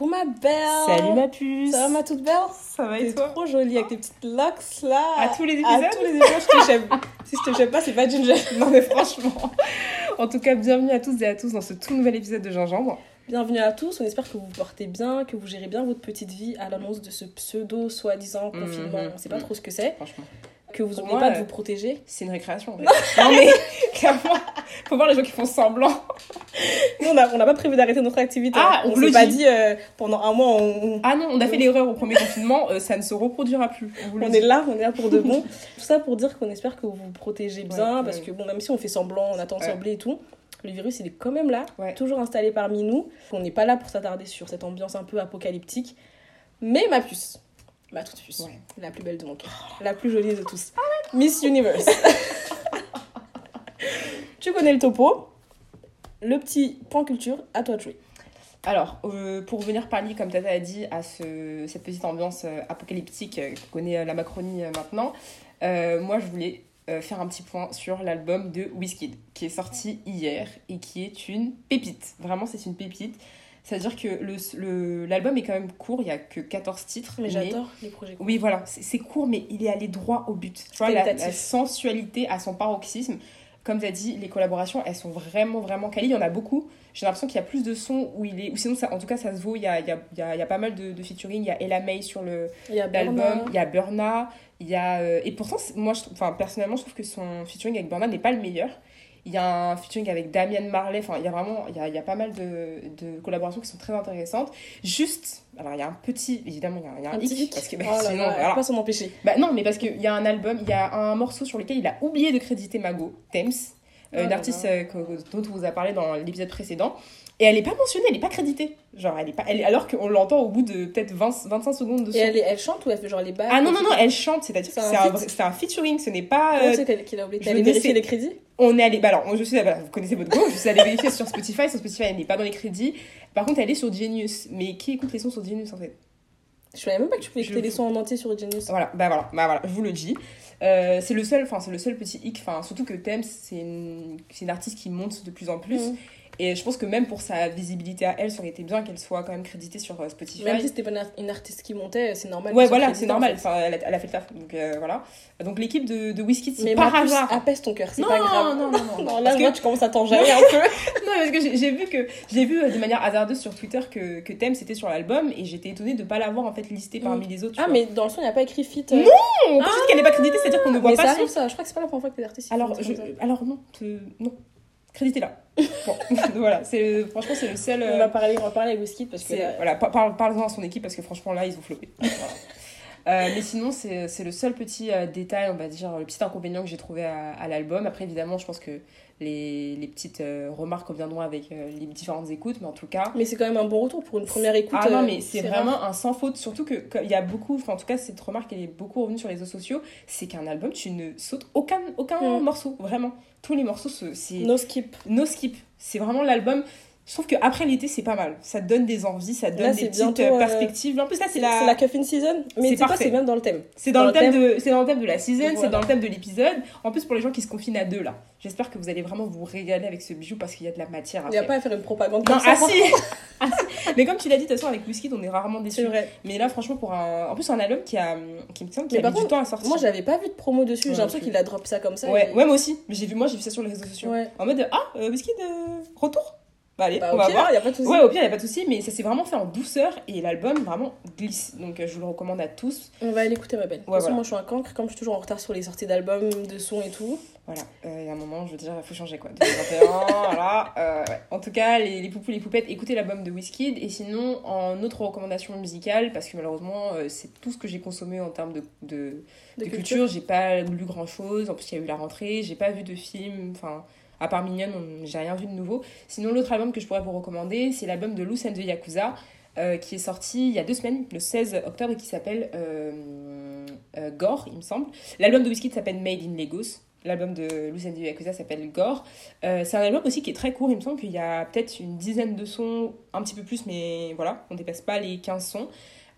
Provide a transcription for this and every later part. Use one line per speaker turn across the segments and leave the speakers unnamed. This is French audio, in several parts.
Coucou ma belle
Salut ma puce
Ça va ma toute belle?
Ça va et toi?
trop jolie avec tes petites locks là
À tous les
À
épisodes?
tous les épisodes, je te chève. si je te chève pas, c'est pas Ginger.
Non mais franchement En tout cas, bienvenue à tous et à tous dans ce tout nouvel épisode de Gingembre.
Bienvenue à tous, on espère que vous vous portez bien, que vous gérez bien votre petite vie à l'annonce de ce pseudo soi-disant confinement,
Mhm.
on sait pas trop ce que c'est,
Franchement.
Que vous n'oubliez pas de
euh,
vous protéger.
C'est une récréation. en fait. non mais, clairement, faut voir les gens qui font semblant.
Nous on n'a on pas prévu d'arrêter notre activité,
Ah,
hein. on
on
s'est pas
dit.
euh, pendant un mois on,
Ah non, on a fait l'erreur au premier confinement, euh, ça ne se reproduira plus. On
est là, on est là pour de bon. Tout ça pour dire qu'on espère que vous vous protégez bien,
Ouais,
parce
ouais.
que bon, même si on fait semblant, on attend de sembler et tout, le virus il est quand même là,
Ouais.
toujours installé parmi nous. On n'est pas là pour s'attarder sur cette ambiance un peu apocalyptique. Mais ma puce,
Ouais.
la plus belle de mon cœur, la plus jolie de tous, Miss Universe. tu connais le topo? Le petit point culture, à toi de jouer.
Alors, euh, pour venir parler, comme Tata a dit, à ce, cette petite ambiance euh, apocalyptique euh, que connaît la Macronie maintenant, moi je voulais faire un petit point sur l'album de Wizkid, qui est sorti hier et qui est une pépite. Vraiment, c'est une pépite. C'est-à-dire que l'album le, l'album est quand même court, il n'y a que 14 titres.
Mais j'adore les projets.
Oui, voilà, c'est court, mais il est allé droit au but. Tu vois, la, la sensualité à son paroxysme. Comme tu as dit, les collaborations, elles sont vraiment, vraiment quali. Il y en a beaucoup. J'ai l'impression qu'il y a plus de sons où il est. Ou sinon, ça, en tout cas, ça se vaut. Il y a, il y a, il y a, pas mal de, de featuring. Il y a Ella May sur le- l'album.
Burna.
Il y a Burna. Il y a. euh, et pourtant, moi, je, trouve- enfin, personnellement, je trouve que son featuring avec Burna n'est pas le meilleur. Il y a un featuring avec Damian Marley. Enfin, il y a vraiment. Il y a, il y a pas mal de, de collaborations qui sont très intéressantes. Juste. Alors, il y a un petit. Évidemment, il y a, il y a un,
Un
hic,
hic.
Parce que bah,
Oh
sinon,
là,
voilà.
pas s'en empêcher.
Bah non, mais parce qu'il y a un album, il y a un morceau sur lequel il a oublié de créditer Mago, Thames, euh,
Oh
une
là
artiste
là.
euh, dont on vous a parlé dans l'épisode précédent. Et elle est pas mentionnée, elle est pas créditée. Genre, elle est pas, elle alors qu'on l'entend au bout de peut-être 20 25 secondes de son.
Et elle, chante ou elle fait genre les bacs
Ah non, non, non, elle chante, c'est-à-dire que
C'est un
un, featuring, ce n'est pas. Euh,
c'est qu'elle- qu'il a oublié
ne
vérifier les crédits
on est allé. Bah alors, je suis. Voilà, vous connaissez votre go, je suis allée vérifier sur Spotify. Sur Spotify, elle n'est pas dans les crédits. Par contre, elle est sur Genius. Mais qui écoute les sons sur Genius en fait?
Je savais même pas que tu pouvais
Je
écouter les sons en entier sur Genius.
Voilà, bah voilà, bah voilà, je vous le dis. Euh, c'est le seul, enfin c'est le seul petit hic, enfin surtout que Thames c'est une, c'est une artiste qui monte de plus en plus.
Mhm.
Et je pense que même pour sa visibilité à elle, ça aurait été bien qu'elle soit quand même créditée sur euh, Spotify.
Même si c'était pas une art- une artiste qui montait, c'est normal.
ouais, voilà, c'est normal.
en fait.
Enfin, elle, a, elle a fait le taf. Donc euh, voilà. Donc l'équipe de, de Wizkid, c'est par hasard.
apaise ton cœur, c'est pas grave.
non, non, non,
Non, là,
que-
tu commences à t'enjailler un peu.
non, parce que j'ai- vu que j'ai vu euh, de manière hasardeuse sur Twitter que, que Thames était sur l'album et j'étais étonnée de pas l'avoir en fait listé parmi les autres.
Ah,
vois.
mais dans le son, il n'y a pas écrit fit.
Non, Quand dis qu'elle n'est pas créditée, c'est-à-dire qu'on ne voit
mais
pas
ça
son
arrive, ça. Je crois que c'est pas la première fois que les artistes.
Alors, je, alors non, te- non. Créditez-la. Bon, voilà, c'est franchement c'est le seul.
On
euh,
va parler, on va parler avec Wizkid parce que. là,
voilà, par- par- parle-en à son équipe parce que franchement là ils ont flopé. Voilà. Euh, mais sinon, c'est c'est le seul petit euh, détail, on va dire, le petit inconvénient que j'ai trouvé à, à l'album. Après, évidemment, je pense que les, les petites euh, remarques reviendront avec euh, les différentes écoutes, mais en tout cas.
Mais c'est quand même un bon retour pour une première écoute.
Ah non,
euh,
mais c'est
rare.
vraiment un sans faute. Surtout que que il y a beaucoup, enfin, en tout cas, cette remarque, elle est beaucoup revenue sur les réseaux sociaux. C'est qu'un album, tu ne sautes aucun, aucun
Mm.
morceau, vraiment. Tous les morceaux, c'est
No skip.
no skip. C'est vraiment l'album. Je trouve qu'après l'été, c'est pas mal. Ça te donne des envies, ça te donne
Là,
des petites
bientôt,
euh,
euh,
perspectives. En plus, là, c'est la.
la cuffing season. Mais
C'est
c'est même dans le thème.
C'est dans,
dans
le thème de, c'est dans le thème de la season, c'est dans le thème de l'épisode. En plus, pour les gens qui se confinent à deux, là, j'espère que vous allez vraiment vous régaler avec ce bijou parce qu'il y a de la matière à
Il n'y a pas à faire une propagande
Non,
ça.
ah si Ah si. Mais comme tu l'as dit, de toute façon, avec Whisky, on est rarement déçus.
vrai.
Mais là, franchement, pour un. En plus, un album qui, a, qui me semble qui a mis du temps à sortir.
Moi, j'avais pas vu de promo dessus. J'ai l'impression qu'il a drop ça comme ça.
Ouais, moi aussi. Mais j'ai vu, moi, j'ai vu ça sur les réseaux sociaux. En mode, ah, euh, Whisky de retour Bah, allez,
Bah,
on va
pire,
voir.
y a pas de souci.
Ouais, au pire, il a pas de souci, mais ça s'est vraiment fait en douceur et l'album vraiment glisse. Donc, euh, je vous le recommande à tous.
On va aller écouter ma belle. De toute façon,
voilà.
moi, je suis un cancre. Comme je suis toujours en retard sur les sorties d'albums, de sons et tout.
Voilà, euh, il y a un moment, je veux dire, il faut changer quoi. 2021, voilà. euh, ouais. En tout cas, les, les poupous, les poupettes, écoutez l'album de Wizkid. Et sinon, en autre recommandation musicale, parce que malheureusement, euh, c'est tout ce que j'ai consommé en termes de, de,
De,
de
culture.
culture. J'ai pas lu grand chose. En plus, il y a eu la rentrée. J'ai pas vu de film. Enfin, à part Mignonne, on- j'ai rien vu de nouveau. Sinon, l'autre album que je pourrais vous recommander, c'est l'album de Loose and the Yakuza. euh, qui est sorti il y a deux semaines, le 16 octobre, et qui s'appelle euh, euh, Gore, il me semble. L'album de Wizkid s'appelle Made in Lagos. L'album de and the Yakuza s'appelle Gore. C'est un album aussi qui est très court, il me semble qu'il y a peut-être une dizaine de sons, un petit peu plus, mais voilà, on dépasse pas les 15 sons.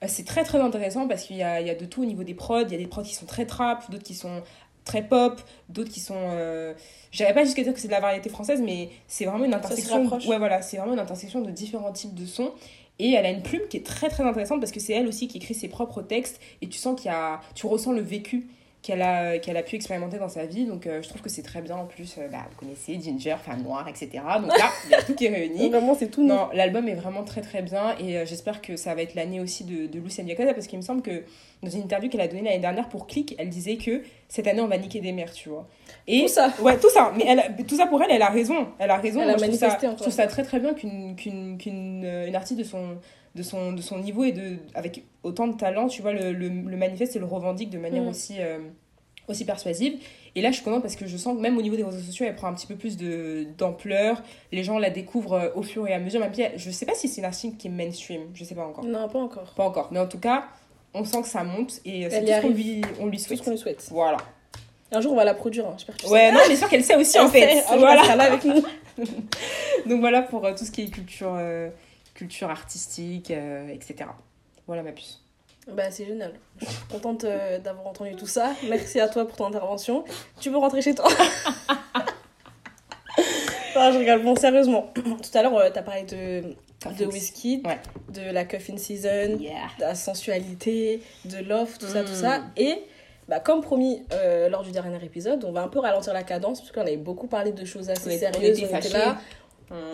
C'est très très intéressant parce qu'il y a, il y a de tout au niveau des prods. Il y a des prods qui sont très trap, d'autres qui sont très pop, d'autres qui sont. Euh... J'irais pas jusqu'à dire que c'est de la variété française, mais c'est vraiment une
se
intersection. Ouais, voilà, c'est vraiment une intersection de différents types de sons. Et elle a une plume qui est très très intéressante parce que c'est elle aussi qui écrit ses propres textes et tu sens qu'il y a, tu ressens le vécu qu'elle a, qu'elle a pu expérimenter dans sa vie. Donc euh, je trouve que c'est très bien. En plus, euh, bah, vous connaissez Ginger, femme noire, etc. Donc là, il y a tout qui est réuni.
Vraiment, c'est tout.
Non, l'album est vraiment très très bien et euh, j'espère que ça va être l'année aussi de, de Diacosa parce qu'il me semble que dans une interview qu'elle a donnée l'année dernière pour Click, elle disait que cette année on va niquer des mères, tu vois. Et
Tout ça.
Ouais, tout ça. Mais elle a- tout ça pour elle, elle a raison. Elle a raison.
Elle a
Moi, je, trouve ça,
manifesté,
je trouve ça très très bien qu'une qu'une qu'une euh, une artiste de son de son de son niveau et de avec autant de talent, tu vois, le, le, le manifeste et le revendique de manière
Mm.
aussi euh, aussi persuasive. Et là, je suis contente parce que je sens que même au niveau des réseaux sociaux, elle prend un petit peu plus de d'ampleur. Les gens la découvrent euh, au fur et à mesure. Même si je sais pas si c'est une artiste qui est mainstream, je sais pas encore.
Non, pas encore.
Pas encore. Mais en tout cas, on sent que ça monte et euh, c'est tout ce qu'on lui, on lui
C'est tout
souhaite.
ce qu'on lui souhaite.
Voilà.
Un jour, on va la produire. Hein. J'espère que tu sais.
Ouais, non, mais sûr qu'elle sait aussi en
sait,
fait.
jour,
Voilà.
elle sera là avec nous.
Donc voilà pour euh, tout ce qui est culture, euh, culture artistique, euh, etc. Voilà ma puce.
Bah, c'est génial. Je suis contente euh, d'avoir entendu tout ça. Merci à toi pour ton intervention. Tu peux rentrer chez toi? non, je rigole. Bon, sérieusement. Tout à l'heure, euh, t'as parlé de, de
Ouais.
de la Coffin Season,
Yeah.
de la sensualité, de love, tout ça,
Mm.
tout ça. Et bah, comme promis euh, lors du dernier épisode, on va un peu ralentir la cadence parce qu'on avait beaucoup parlé de choses assez
On
sérieuses.
on était
là,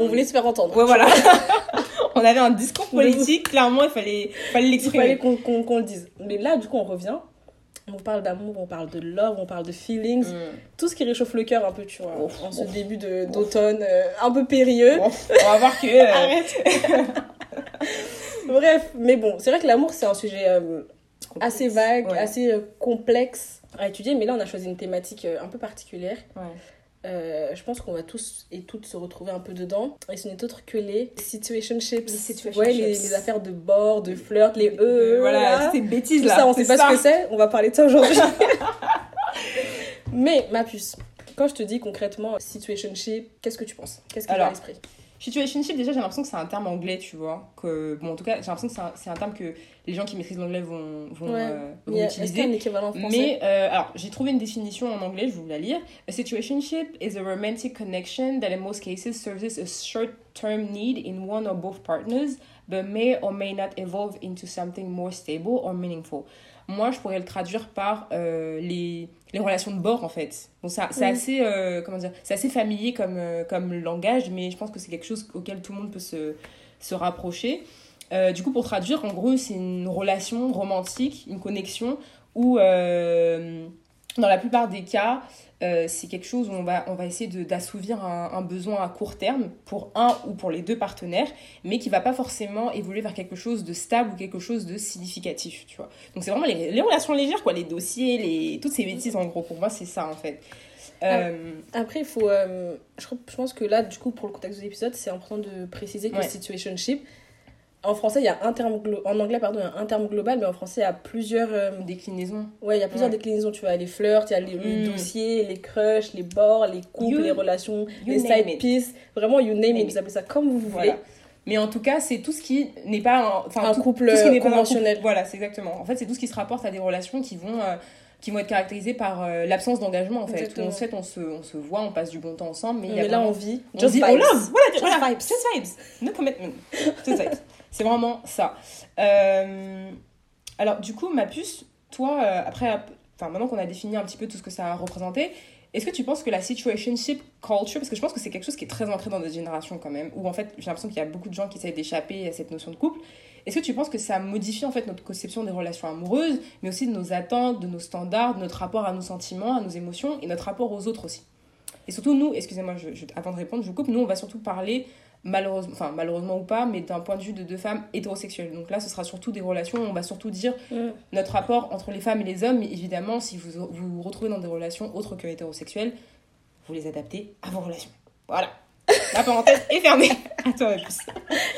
on voulait se faire entendre.
Ouais, voilà. on avait un discours politique, clairement, il fallait fallait
Il
l'exprimer.
fallait qu'on qu'on- qu'on le dise. Mais là, du coup, on revient. On parle d'amour, on parle de love, on parle de feelings.
Mm.
Tout ce qui réchauffe le cœur un peu, tu vois.
Ouf,
en ce
ouf.
début d'automne, euh, un peu périlleux.
On va voir que. euh,
Arrête. Bref, mais bon, c'est vrai que l'amour, c'est un sujet euh, assez vague,
Ouais.
assez complexe à étudier. Mais là, on a choisi une thématique un peu particulière.
Ouais.
Euh, je pense qu'on va tous et toutes se retrouver un peu dedans. Et ce n'est autre que les situationships.
Les situationships.
Ouais, les, les affaires de bord, de flirt, les E.
voilà, ces bêtises
Tout
là.
ça, on sait pas
ça.
ce que c'est. On va parler de ça aujourd'hui. Mais ma puce, quand je te dis concrètement situationship, qu'est-ce que tu penses? Qu'est-ce qui vient à l'esprit?
Situationship, déjà, j'ai l'impression que c'est un terme anglais, tu vois. Que, bon, en tout cas, j'ai l'impression que c'est un, c'est un terme que les gens qui maîtrisent l'anglais vont, vont,
Ouais.
euh, vont
Mais Est-ce qu'il y a
utiliser.
un équivalent en français
Mais euh, alors, j'ai trouvé une définition en anglais, je vais vous la lire. A situationship is a romantic connection that in most cases serves a short-term need in one or both partners, but may or may not evolve into something more stable or meaningful. Moi, je pourrais le traduire par euh, les, les relations de bord, en fait. Bon, ça, c'est
Mhm.
assez, euh, comment dire, c'est assez familier comme, euh, comme langage, mais je pense que c'est quelque chose auquel tout le monde peut se, se rapprocher. Du coup, pour traduire, en gros, c'est une relation romantique, une connexion où, dans la plupart des cas, euh, c'est quelque chose où on va, on va essayer d'assouvir un, un besoin à court terme pour un ou pour les deux partenaires, mais qui va pas forcément évoluer vers quelque chose de stable ou quelque chose de significatif, tu vois. Donc c'est vraiment les, les relations légères, quoi, les dossiers, les, toutes ces bêtises, en gros, pour moi, c'est ça, en fait. Euh,
Après, il faut. euh, je pense que là, du coup, pour le contexte de l'épisode, c'est important de préciser que
Ouais.
situationship. En français, il y a un terme glo- en anglais, pardon, il y a un terme global, mais en français, il y a plusieurs, euh,
déclinaison.
ouais, il y a plusieurs
Ouais.
déclinaisons. Tu vois, les flirts, il y a les, les
Mm.
dossiers, les crushs, les bords, les couples,
You-
les relations,
you
les side pieces. Vraiment, you name
Name
it. Vous appelez ça comme vous voulez.
Voilà. Mais en tout cas, c'est tout ce qui n'est pas un, enfin,
Un
tout-
couple
tout ce qui n'est pas un
conventionnel.
couple. Voilà, c'est exactement. En fait, c'est tout ce qui se rapporte à des relations qui vont, euh, qui vont être caractérisées par euh, l'absence d'engagement. En fait,
Exactement.
où en fait, on se, on se voit, on passe du bon temps ensemble, mais il y a
Mais là,
vraiment-
on vit.
on
Just vibes.
on love, voilà,
Just
voilà,
vibes.
just vibes, no commitment, just vibes. C'est vraiment ça. Euh, alors, du coup, ma puce, toi, euh, après, enfin, maintenant qu'on a défini un petit peu tout ce que ça a représenté, est-ce que tu penses que la situationship culture, parce que je pense que c'est quelque chose qui est très ancré dans notre génération quand même, où en fait, j'ai l'impression qu'il y a beaucoup de gens qui essayent d'échapper à cette notion de couple, est-ce que tu penses que ça modifie en fait notre conception des relations amoureuses, mais aussi de nos attentes, de nos standards, de notre rapport à nos sentiments, à nos émotions et notre rapport aux autres aussi? Et surtout, nous, excusez-moi, je, avant de répondre, je vous coupe, nous, on va surtout parler malheureusement, enfin malheureusement ou pas, mais d'un point de vue de deux femmes hétérosexuelles. Donc là, ce sera surtout des relations, où on va surtout dire notre rapport entre les femmes et les hommes, mais évidemment, si vous vous, vous retrouvez dans des relations autres que hétérosexuelles, vous les adaptez à vos relations. Voilà. La parenthèse est fermée. À toi, puce.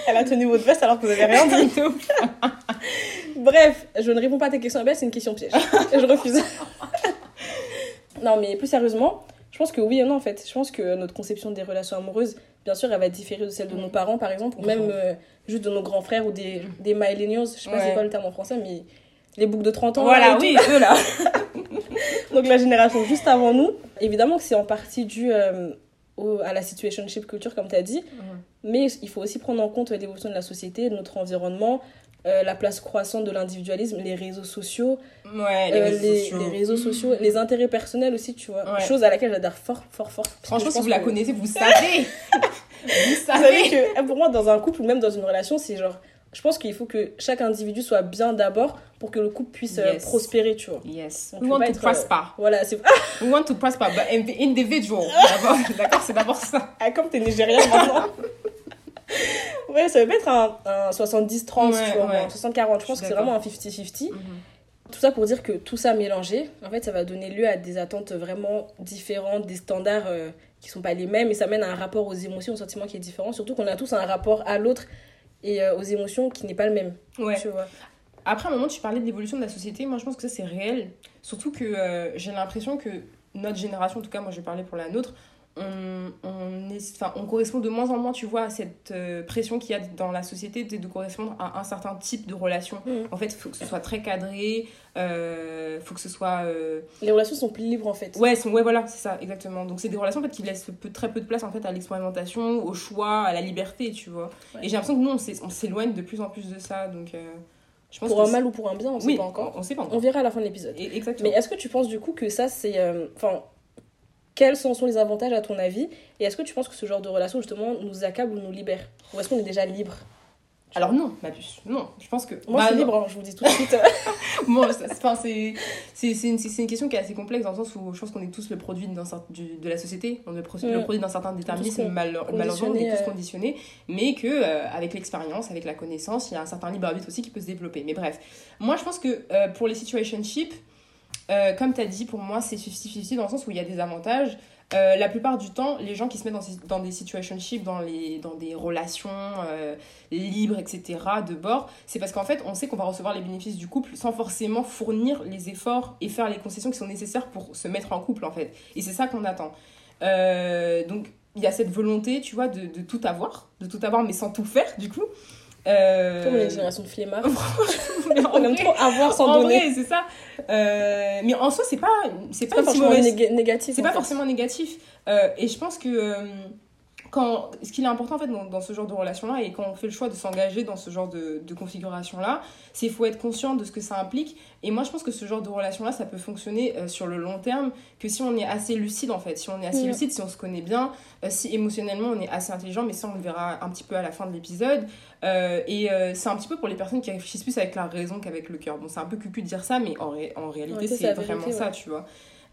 Elle a tenu votre veste alors que vous avez rien dit. Bref, je ne réponds pas à tes questions. Abel, c'est une question piège. je refuse. non, mais plus sérieusement, je pense que oui et non, en fait. Je pense que notre conception des relations amoureuses, bien sûr, elle va différer de celle de nos
Mm.
parents, par exemple, ou même euh, juste de nos grands frères ou des, des millennials. Je sais pas
Ouais.
c'est quoi le terme en français, mais les boucs de 30 ans.
Voilà,
là,
oui, eux là.
Donc la génération juste avant nous. Évidemment que c'est en partie dû euh, au- à la situationship culture, comme tu as dit. mais il faut aussi prendre en compte l'évolution de la société, de notre environnement, euh, la place croissante de l'individualisme, les réseaux sociaux,
Ouais, les
euh,
réseaux
les,
sociaux.
les réseaux sociaux, les intérêts personnels aussi, tu vois.
Ouais.
Chose à laquelle j'adhère fort, fort, fort.
Franchement, si vous la connaissez, vous savez. vous
Vous
savez.
que eh, pour moi, dans un couple ou même dans une relation, c'est genre. Je pense qu'il faut que chaque individu soit bien d'abord pour que le couple puisse euh,
Yes.
prospérer, tu vois.
Yes.
On
We want to
être, euh,
prosper.
Voilà, c'est.
We want to prosper, but individual. D'accord, c'est d'abord ça.
Ah, comme t'es nigérien maintenant. ouais, ça veut pas être un, un 70-30,
Ouais,
tu vois,
ouais.
un 60-40. Je pense que c'est vraiment un 50-50. Tout ça pour dire que tout ça mélangé, en fait, ça va donner lieu à des attentes vraiment différentes, des standards euh, qui sont pas les mêmes, et ça mène à un rapport aux émotions, aux sentiments qui est différent. Surtout qu'on a tous un rapport à l'autre et euh, aux émotions qui n'est pas le même.
Ouais.
Tu vois.
Après, à un moment, tu parlais de l'évolution de la société. Moi, je pense que ça, c'est réel. Surtout que euh, j'ai l'impression que notre génération, en tout cas, moi, je vais parler pour la nôtre, on, on, est, on correspond de moins en moins, tu vois, à cette euh, pression qu'il y a dans la société de, de correspondre à un certain type de relation.
Mhm.
En fait, il faut que ce soit très cadré, il faut que ce soit... euh,
Les relations sont plus libres en fait.
Ouais, sont- ouais, voilà, c'est ça, exactement. Donc, c'est des relations en fait, qui laissent peu, très peu de place en fait, à l'expérimentation, au choix, à la liberté, tu vois.
Ouais.
Et j'ai l'impression que nous, on s'é- on s'éloigne de plus en plus de ça. Donc, euh, je pense
Pour un mal ou pour un bien, on sait
oui,
pas encore.
On, on sait pas
On
encore.
verra à la fin de l'épisode.
Exactement.
Mais est-ce que tu penses du coup que ça c'est. euh, Enfin. Quels sont sont les avantages à ton avis Et est-ce que tu penses que ce genre de relation justement nous accable ou nous libère Ou est-ce qu'on est déjà libre
Alors non, ma puce, non. Je pense que...
Moi
Bah,
je suis
non.
libre, hein, je vous dis tout de suite.
Enfin, c'est une, une question qui est assez complexe dans le sens où je pense qu'on est tous le produit du- de la société, on est le, pro-
Mm.
le produit d'un certain déterminisme, malheureusement on est tous conditionnés, mais que euh, avec l'expérience, avec la connaissance, il y a un certain libre arbitre aussi qui peut se développer. Mais bref, moi je pense que euh, pour les situationships, euh, comme tu as dit, pour moi c'est 50-50 dans le sens où il y a des avantages. Euh, la plupart du temps, les gens qui se mettent dans, des situationships, dans, dans des relations euh, libres, etc., de bord, c'est parce qu'en fait, on sait qu'on va recevoir les bénéfices du couple sans forcément fournir les efforts et faire les concessions qui sont nécessaires pour se mettre en couple, en fait. Et c'est ça qu'on attend. Donc, il y a cette volonté, tu vois, de, de tout avoir, de tout avoir, mais sans tout faire, du coup. Euh,
Comme on est une génération de flemmards. on aime trop avoir sans
en
donner.
c'est ça. Euh, mais en soi, c'est pas, c'est pas,
pas forcément négatif.
c'est pas
fait.
forcément négatif. Euh, et je pense que euh, quand, ce qu'il est important en fait dans, dans ce genre de relation-là et quand on fait le choix de s'engager dans ce genre de, de configuration-là, c'est qu'il faut être conscient de ce que ça implique. Et moi, je pense que ce genre de relation-là, ça peut fonctionner euh, sur le long terme que si on est assez lucide en fait. Si on est assez lucide, si on se connaît bien, euh, si émotionnellement on est assez intelligent, mais ça on le verra un petit peu à la fin de l'épisode. Euh, et c'est un petit peu pour les personnes qui réfléchissent plus avec la raison qu'avec le cœur. Bon, c'est un peu cucu de dire ça, mais en, ré- en réalité,
Ouais, c'est
vraiment
vérité,
ça, tu vois.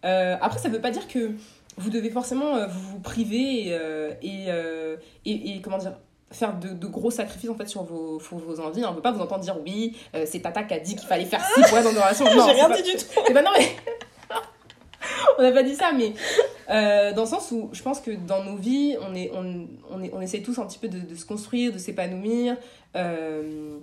Après, ça veut pas dire que vous devez forcément euh, vous, priver euh, et, euh, et, et, comment dire faire de, de gros sacrifices en fait sur vos, sur vos envies. On veut pas vous entendre dire oui, euh, c'est Tata qui a dit qu'il fallait faire ci pour être dans une relation. Non,
J'ai rien
pas-
dit du tout.
eh ben non, mais. on n'a pas dit ça, mais euh, dans le sens où je pense que dans nos vies, on, est, on, on, est, on essaie tous un petit peu de, de se construire, de s'épanouir, euh,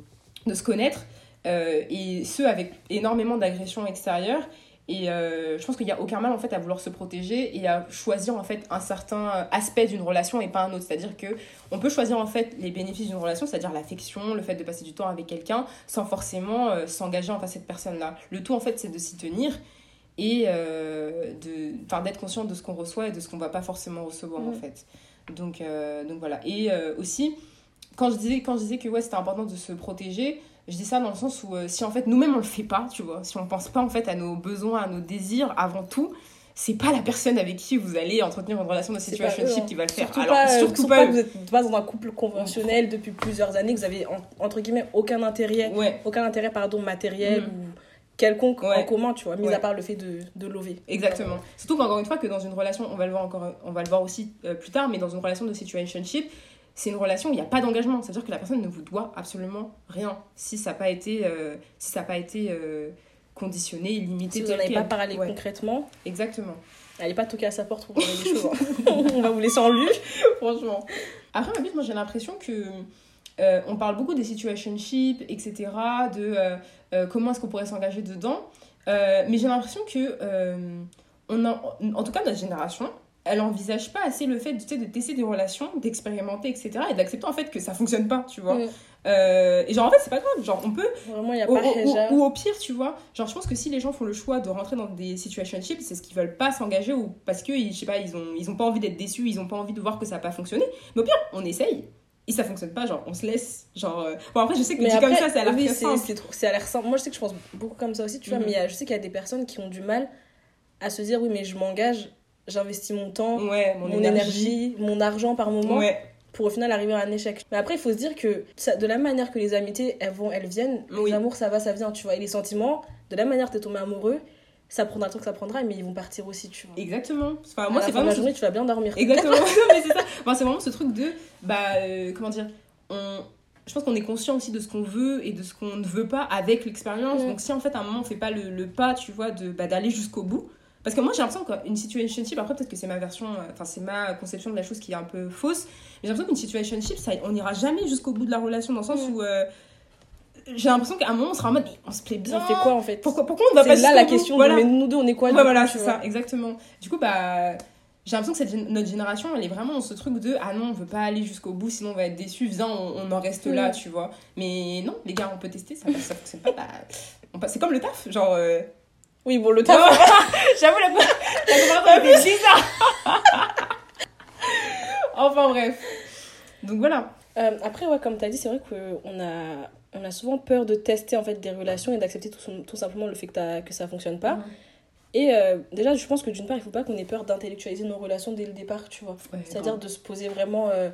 de se connaître, et ce avec énormément d'agressions extérieures. Et euh, je pense qu'il n'y a aucun mal en fait à vouloir se protéger et à choisir en fait un certain aspect d'une relation et pas un autre. C'est-à-dire que on peut choisir en fait les bénéfices d'une relation, c'est-à-dire l'affection, le fait de passer du temps avec quelqu'un sans forcément euh, s'engager en face de cette personne-là. Le tout en fait c'est de s'y tenir et euh, d'être conscient de ce qu'on reçoit et de ce qu'on va pas forcément recevoir en
Mm.
fait. Donc euh, donc voilà. Et euh, aussi quand je disais quand je disais que ouais c'était important de se protéger je dis ça dans le sens où euh, si en fait nous-mêmes on le fait pas, tu vois, si on pense pas en fait à nos besoins, à nos désirs avant tout, c'est pas la personne avec qui vous allez entretenir une relation de
eux,
situationship
hein.
qui va le faire.
Surtout
Alors
pas, euh,
surtout pas,
pas
eux.
que vous êtes pas dans un couple conventionnel depuis plusieurs années, que vous avez en- entre guillemets aucun intérêt,
Ouais,
aucun intérêt pardon matériel
Mhm.
ou quelconque en
Ouais.
commun, tu vois, mis
Ouais.
à part le fait de, de lover.
exactement. Surtout qu'encore une fois que dans une relation, on va le voir encore on va le voir aussi euh, plus tard, mais dans une relation de situationship, c'est une relation où il n'y a pas d'engagement, c'est-à-dire que la personne ne vous doit absolument rien si ça n'a pas été euh, si ça a pas été euh, conditionné, limité
Si vous n'en avez pas parlé
Ouais,
concrètement,
exactement.
allez pas toquer à sa porte pour parler des choses. hein. On va vous laisser en lui.
franchement. Après, ma bite, moi j'ai l'impression que euh, on parle beaucoup des situationships, etc., de comment est-ce qu'on pourrait s'engager dedans. Mais j'ai l'impression que, on a, en tout cas notre génération, elle envisage pas assez le fait tu sais, de tester des relations, d'expérimenter, etc., et d'accepter en fait que ça fonctionne pas, tu vois.
Mm.
Euh, et genre en fait, c'est pas grave, genre on peut
Vraiment, a
ou,
pas
ou-
déjà.
ou- ou au pire, tu vois, genre je pense que si les gens font le choix de rentrer dans des situationships, c'est ce qu'ils veulent pas s'engager ou parce que, ils- je sais pas, ils ont, ils ont pas envie d'être déçus, ils ont pas envie de voir que ça a pas fonctionné. Mais au pire, on essaye. et ça fonctionne pas, genre on se laisse. Genre, euh, Bon, après, je sais que
Mais
dit
après,
comme ça, ça a l'air
oui, c'est- à l'air simple. Moi, je sais que je pense beaucoup comme ça aussi, tu vois,
Mhm.
mais il y a- je sais qu'il y a des personnes qui ont du mal à se dire, oui, mais je m'engage, j'investis mon temps,
Ouais,
mon, énergie. mon argent par moment,
Ouais,
pour au final arriver à un échec. Mais après, il faut se dire que ça, de la manière que les amitiés, elles vont, elles viennent,
Oui.
les amours, ça va, ça vient, tu vois. Et les sentiments, de la manière que t'es tombé amoureux, ça prendra le temps que ça prendra, mais ils vont partir aussi, tu vois.
exactement. Enfin, moi, c'est vraiment.
la journée, tu vas bien dormir.
Exactement, mais c'est ça. Enfin, c'est vraiment ce truc de. Bah, euh, comment dire on... Je pense qu'on est conscient aussi de ce qu'on veut et de ce qu'on ne veut pas avec l'expérience.
Mm.
Donc, si en fait, à un moment, on fait pas le, le pas, tu vois, de bah, d'aller jusqu'au bout. Parce que moi, j'ai l'impression qu'une situationship, après, peut-être que c'est ma version, euh, enfin, c'est ma conception de la chose qui est un peu fausse. Mais j'ai l'impression qu'une situationship, ça, on n'ira jamais jusqu'au bout de la relation, dans le sens
Mm.
où. euh, j'ai l'impression qu'à un moment, on sera en mode, mais on se plaît bien.
Ça fait quoi, en fait?
Pourquoi, pourquoi on ne va pas
là la question, de,
Voilà.
mais nous deux, on est quoi
Ouais, voilà, c'est ça, exactement. Du coup, bah, j'ai l'impression que cette notre génération, elle est vraiment dans ce truc de ah non, on veut pas aller jusqu'au bout, sinon on va être déçu, viens, on, on en reste là,
Mm.
tu vois. Mais non, les gars, on peut tester, ça, ça fonctionne pas. Bah, on c'est comme le taf, genre. euh,
Oui, bon, le taf,
J'avoue, la, la était bizarre. enfin, bref. Donc voilà.
Euh, après, ouais, comme tu as dit, c'est vrai qu'on a, on a souvent peur de tester en fait, des relations et d'accepter tout, son- tout simplement le fait que, t'as- que ça fonctionne pas. Et euh, déjà, je pense que d'une part, il faut pas qu'on ait peur d'intellectualiser nos relations dès le départ, tu vois.
Ouais,
C'est-à-dire de se poser vraiment. euh,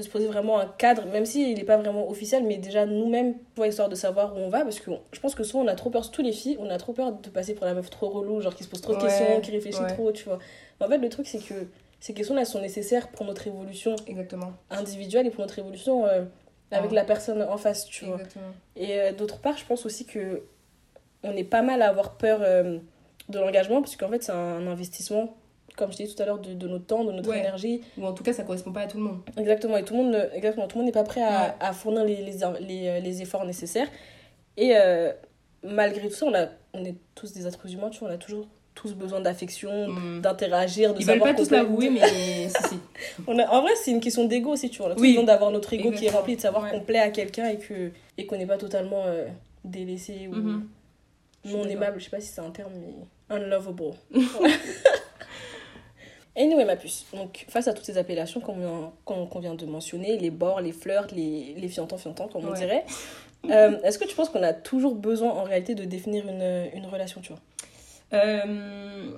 de se poser vraiment un cadre, même s'il n'est pas vraiment officiel, mais déjà nous-mêmes, vois, histoire de savoir où on va, parce que je pense que souvent on a trop peur, tous les filles, on a trop peur de passer pour la meuf trop relou, genre qui se pose trop de
Ouais,
questions, qui réfléchit
ouais.
trop, tu vois. Mais en fait, le truc, c'est que ces questions-là sont nécessaires pour notre évolution
Exactement.
individuelle et pour notre évolution euh, avec
Ouais.
la personne en face, tu vois.
Exactement.
Et euh, d'autre part, je pense aussi que on est pas mal à avoir peur euh, de l'engagement, parce qu'en fait, c'est un investissement, comme je dit tout à l'heure, de, de notre temps, de notre
Ouais.
énergie.
Ou en tout cas, ça correspond pas à tout le monde.
Exactement, et tout le monde ne- exactement, tout le monde n'est pas prêt à,
Ouais.
à fournir les, les, les, euh, les efforts nécessaires. Et euh, malgré tout ça, on, a, on est tous des êtres humains, tu vois, on a toujours tous besoin d'affection,
Mm.
d'interagir, de
Ils veulent
savoir
pas tous
qu'on
l'avouer, mais si, si.
On a, en vrai, c'est une question d'ego aussi, tu vois. On a
Oui.
besoin d'avoir notre ego qui est rempli, de savoir
Ouais.
qu'on plaît à quelqu'un et que et qu'on n'est pas totalement euh, délaissé ou
Mhm. Suis
non aimable. Je sais pas si c'est un terme, mais unlovable. anyway, ma puce. Donc, face à toutes ces appellations qu'on vient, qu'on- qu'on vient de mentionner, les bords, les flirts, les, les fiantants-fiantants, comme on dirait, euh, est-ce que tu penses qu'on a toujours besoin, en réalité, de définir une, une relation, tu vois?
Euh,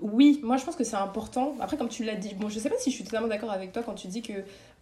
oui, moi je pense que c'est important. Après, comme tu l'as dit, bon, je sais pas si je suis totalement d'accord avec toi quand tu dis que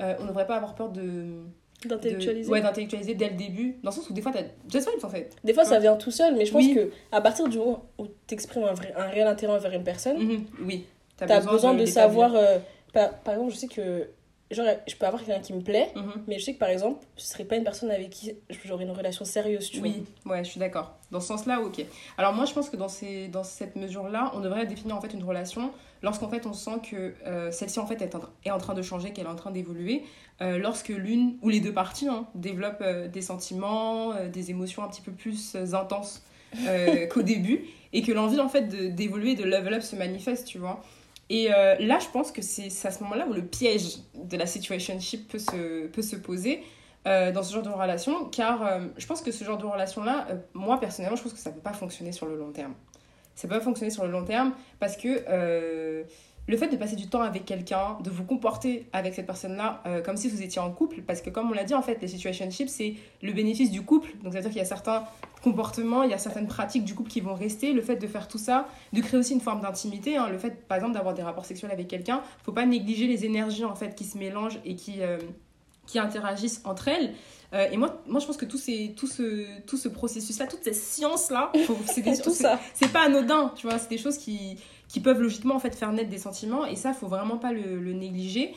euh, on ne devrait pas avoir peur de. de-
D'intellectualiser
Ouais, d'intellectualiser dès le début. Dans le sens où des fois, t'as just vibes en fait.
Des fois, ça vient tout seul, mais je pense
Oui.
que à partir du moment où tu exprimes un, vrai, un réel intérêt envers une personne,
Mhm, Oui.
T'as besoin, de, savoir. euh, par, par exemple, je sais que. Genre, je peux avoir quelqu'un qui me plaît,
Mhm.
mais je sais que par exemple, ce serait pas une personne avec qui j'aurais une relation sérieuse, tu
Oui, ouais, je suis d'accord. Dans ce sens-là, ok. Alors moi, je pense que dans, ces, dans cette mesure-là, on devrait définir en fait une relation lorsqu'en fait on sent que euh, celle-ci en fait est en, est en train de changer, qu'elle est en train d'évoluer, euh, lorsque l'une ou les deux parties hein, développent euh, des sentiments, des émotions un petit peu plus intenses qu'au début, et que l'envie en fait de- d'évoluer, de level up se manifeste, tu vois. Et euh, là, je pense que c'est à ce moment-là où le piège de la situationship peut se, peut se poser euh, dans ce genre de relation, car euh, je pense que ce genre de relation-là, moi personnellement, je pense que ça ne peut pas fonctionner sur le long terme. Ça peut pas fonctionner sur le long terme parce que le fait de passer du temps avec quelqu'un, de vous comporter avec cette personne-là euh, comme si vous étiez en couple, parce que comme on l'a dit, en fait, les situationships, c'est le bénéfice du couple. Donc, c'est-à-dire qu'il y a certains comportements, il y a certaines pratiques du couple qui vont rester. Le fait de faire tout ça, de créer aussi une forme d'intimité, hein, le fait, par exemple, d'avoir des rapports sexuels avec quelqu'un, faut pas négliger les énergies, en fait, qui se mélangent et qui, euh, qui interagissent entre elles. Euh, et moi, moi, je pense que tout, ces, tout ce, tout ce processus-là, toute cette science-là, faut- c'est des-
Tout
c'est-
ça.
c'est pas anodin, tu vois, c'est des choses qui, qui peuvent logiquement en fait faire naître des sentiments et ça, faut vraiment pas le, le négliger.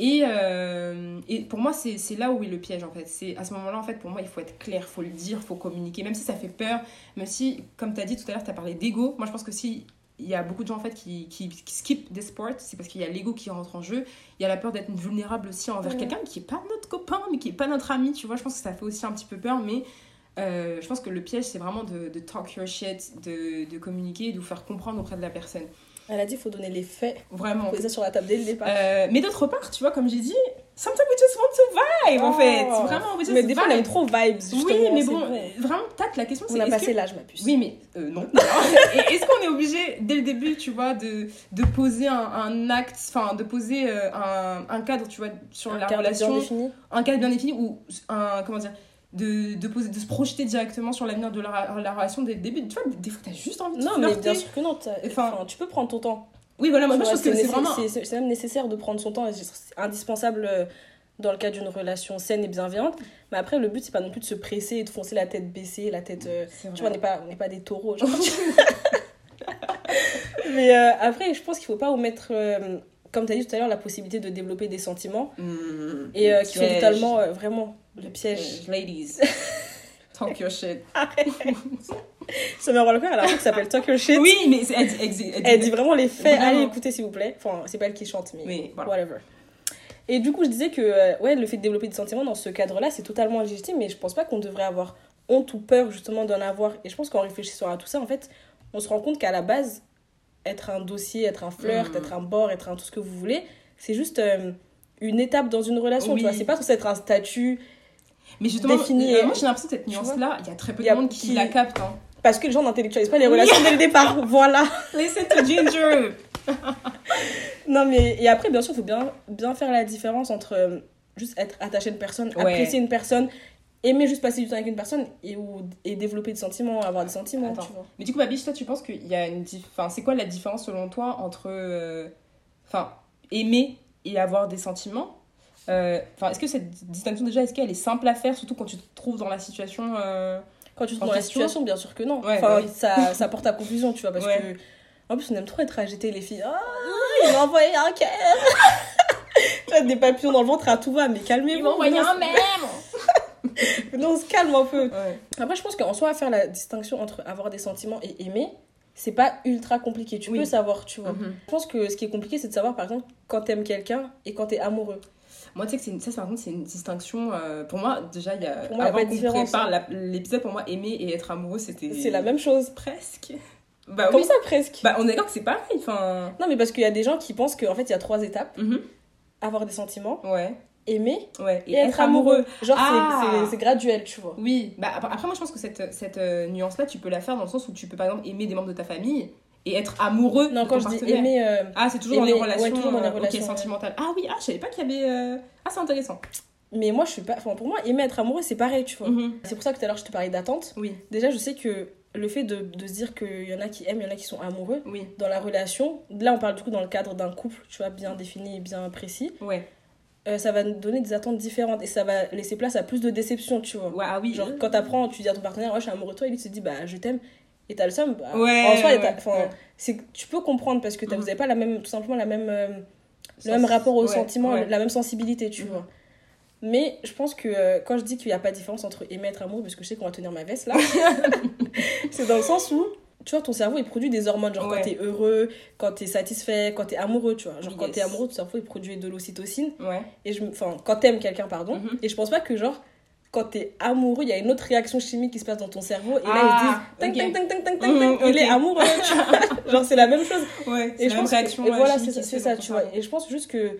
Et, euh, et pour moi, c'est là où est le piège en fait. C'est à ce moment-là, en fait, pour moi, il faut être clair, faut le dire, faut communiquer, même si ça fait peur, même si, comme tu as dit tout à l'heure, tu as parlé d'ego. Moi, je pense que si il y a beaucoup de gens en fait qui, qui, qui skip des sports, c'est parce qu'il y a l'ego qui rentre en jeu. Il y a la peur d'être vulnérable aussi envers
Ouais.
quelqu'un qui est pas notre copain, mais qui est pas notre ami, tu vois. Je pense que ça fait aussi un petit peu peur, mais euh, je pense que le piège, c'est vraiment de, de talk your shit, de, de communiquer, de vous faire comprendre auprès de la personne.
Elle a dit qu'il faut donner les faits,
Vraiment.
poser ça sur la table dès le départ.
Euh, mais d'autre part, tu vois, comme j'ai dit, sometimes we just want to vibe, en fait.
Oh.
Vraiment, we just
Mais des fois, on aime trop vibes.
Oui,
justement,
mais
c'est
bon,
vrai.
vraiment, tac, la question, c'est
On a passé
que-
l'âge, ma puce.
Oui, mais euh, non. Et est-ce qu'on est obligé, dès le début, tu vois, de, de poser un, un acte, enfin, de poser un, un cadre, tu vois, sur
Un
la
cadre bien
relation,
défini.
un cadre bien défini ou un, comment dire, de, de, poser, de se projeter directement sur l'avenir de la, la relation dès le début. Tu vois, des fois, t'as juste envie de
Non, mais bien sûr que non.
Enfin-
Enfin, tu peux prendre ton temps.
Oui, voilà, moi, je pense que c'est vraiment...
c'est- même nécessaire de prendre son temps et c'est indispensable euh, dans le cadre d'une relation saine et bienveillante. Mais après, le but, c'est pas non plus de se presser et de foncer la tête baissée, la tête. euh, Tu vois, on n'est pas, on pas des taureaux. Genre, Mais euh, après, je pense qu'il faut pas omettre, euh, comme tu as dit tout à l'heure, la possibilité de développer des sentiments
Mm,
et euh, qui sont totalement, euh, vraiment, le piège.
Ladies, talk your shit.
Ça me rend le cœur, elle a un truc qui s'appelle Talk Your Shit.
Oui, mais elle dit, elle dit- elle dit-
Elle dit vraiment les faits.
Vraiment.
Allez, écoutez, s'il vous plaît. Enfin, c'est pas elle qui chante, mais
Oui, voilà.
whatever. Et du coup, je disais que euh, ouais, le fait de développer des sentiments dans ce cadre-là, c'est totalement légitime, mais je pense pas qu'on devrait avoir honte ou peur justement d'en avoir. Et je pense qu'en réfléchissant à tout ça, en fait, on se rend compte qu'à la base, être un dossier, être un flirt,
Mhm.
être un bord, être un tout ce que vous voulez, c'est juste euh, une étape dans une relation.
Oui.
Tu vois, c'est pas censé être un statut
Mais justement,
défini,
euh, moi j'ai l'impression que cette nuance-là, il y a très peu de monde qui,
qui-
la capte. Hein.
parce que les gens n'intellectualisent pas les relations dès le départ. Voilà.
Listen to Ginger
Non, mais et après, bien sûr, il faut bien, bien faire la différence entre euh, juste être attaché à une personne,
Ouais.
apprécier une personne, aimer juste passer du temps avec une personne et, ou, et développer des sentiments, avoir des sentiments,
Attends.
tu vois.
Mais du coup, Babiche, toi, tu penses qu'il y a une. dif- Enfin, c'est quoi la différence selon toi entre. euh, Enfin, aimer et avoir des sentiments? Euh, Enfin, est-ce que cette distinction, déjà, est-ce qu'elle est simple à faire, surtout quand tu te trouves dans la situation. euh,
Quand tu te trouves dans la situation, bien sûr que non.
Ouais,
enfin,
bah
ça, ça porte à confusion, tu vois, parce
Ouais.
que. En plus, on aime trop être agité, les filles. Ah, il m'a envoyé un cœur des papillons dans le ventre à tout va, mais calmez-vous. non,
même
Non, on se calme un peu.
Ouais.
Après, je pense qu'en soi, faire la distinction entre avoir des sentiments et aimer, c'est pas ultra compliqué. Tu
Oui.
peux savoir, tu vois.
Mhm.
Je pense que ce qui est compliqué, c'est de savoir, par exemple, quand t'aimes quelqu'un et quand t'es amoureux.
Moi, tu sais que c'est une- ça, par contre, c'est une distinction. euh, pour moi, déjà, il y a.
Pour moi,
avant qu'on prépare
hein.
l'épisode, pour moi, aimer et être amoureux, c'était.
C'est la même chose.
Presque. Bah
Comme
oui.
ça, presque.
Bah, on est d'accord que c'est pareil.
Non, mais parce qu'il y a des gens qui pensent qu'en fait, il y a trois étapes
Mhm.
avoir des sentiments,
Ouais.
Aimer
Ouais.
et, être amoureux. Genre, c'est-
Ah.
c'est graduel, tu vois.
Oui, bah après, moi je pense que cette, cette euh, nuance-là, tu peux la faire dans le sens où tu peux par exemple aimer des membres de ta famille et être amoureux
Non,
de
quand
ton
je dis aimer. euh,
Ah, c'est toujours
aimer,
dans les
ouais,
relations,
toujours dans les
euh,
relations, ouais.
sentimentales. Ah oui, ah, je savais pas qu'il y avait... euh, Ah, c'est intéressant.
Mais moi, je suis pas. Enfin, pour moi, aimer être amoureux, c'est pareil, tu vois.
Mhm.
C'est pour ça que tout à l'heure, je te parlais d'attente.
Oui,
Déjà, je sais que le fait de, de se dire qu'il y en a qui aiment, il y en a qui sont amoureux,
oui,
dans la relation, là on parle du coup dans le cadre d'un couple, tu vois, bien défini et bien précis,
ouais.
Euh, ça va nous donner des attentes différentes et ça va laisser place à plus de déception, tu vois.
Ouais, ah oui.
Genre quand t'apprends, tu dis à ton partenaire, ouais, je suis amoureux de toi, et lui te dit, bah je t'aime, et t'as le seum, bah,
Ouais,
en soi,
ouais,
c'est tu peux comprendre parce que
Mhm.
vous avez pas la même, tout simplement la même, euh, le même rapport sentiments,
ouais.
la même sensibilité, tu
Mhm.
vois. Mais je pense que euh, quand je dis qu'il n'y a pas de différence entre aimer et être amoureux, parce que je sais qu'on va tenir ma veste là, c'est dans le sens où, tu vois, ton cerveau il produit des hormones. Genre
Ouais.
quand t'es heureux, quand t'es satisfait, quand t'es amoureux, tu vois. Genre quand t'es amoureux, ton cerveau il produit de l'ocytocine.
Ouais.
Et je, enfin, quand t'aimes quelqu'un, pardon.
Mhm.
Et je pense pas que, genre, quand t'es amoureux, il y a une autre réaction chimique qui se passe dans ton cerveau. Et là,
Ah,
ils se disent, tang, tang, tang, tang, tang,
Mhm,
tang, il est amoureux, tu vois. Genre, c'est la même chose.
Ouais,
Et je pense que-
réaction.
et
euh,
voilà, c'est ça, tu vois. Et je pense juste que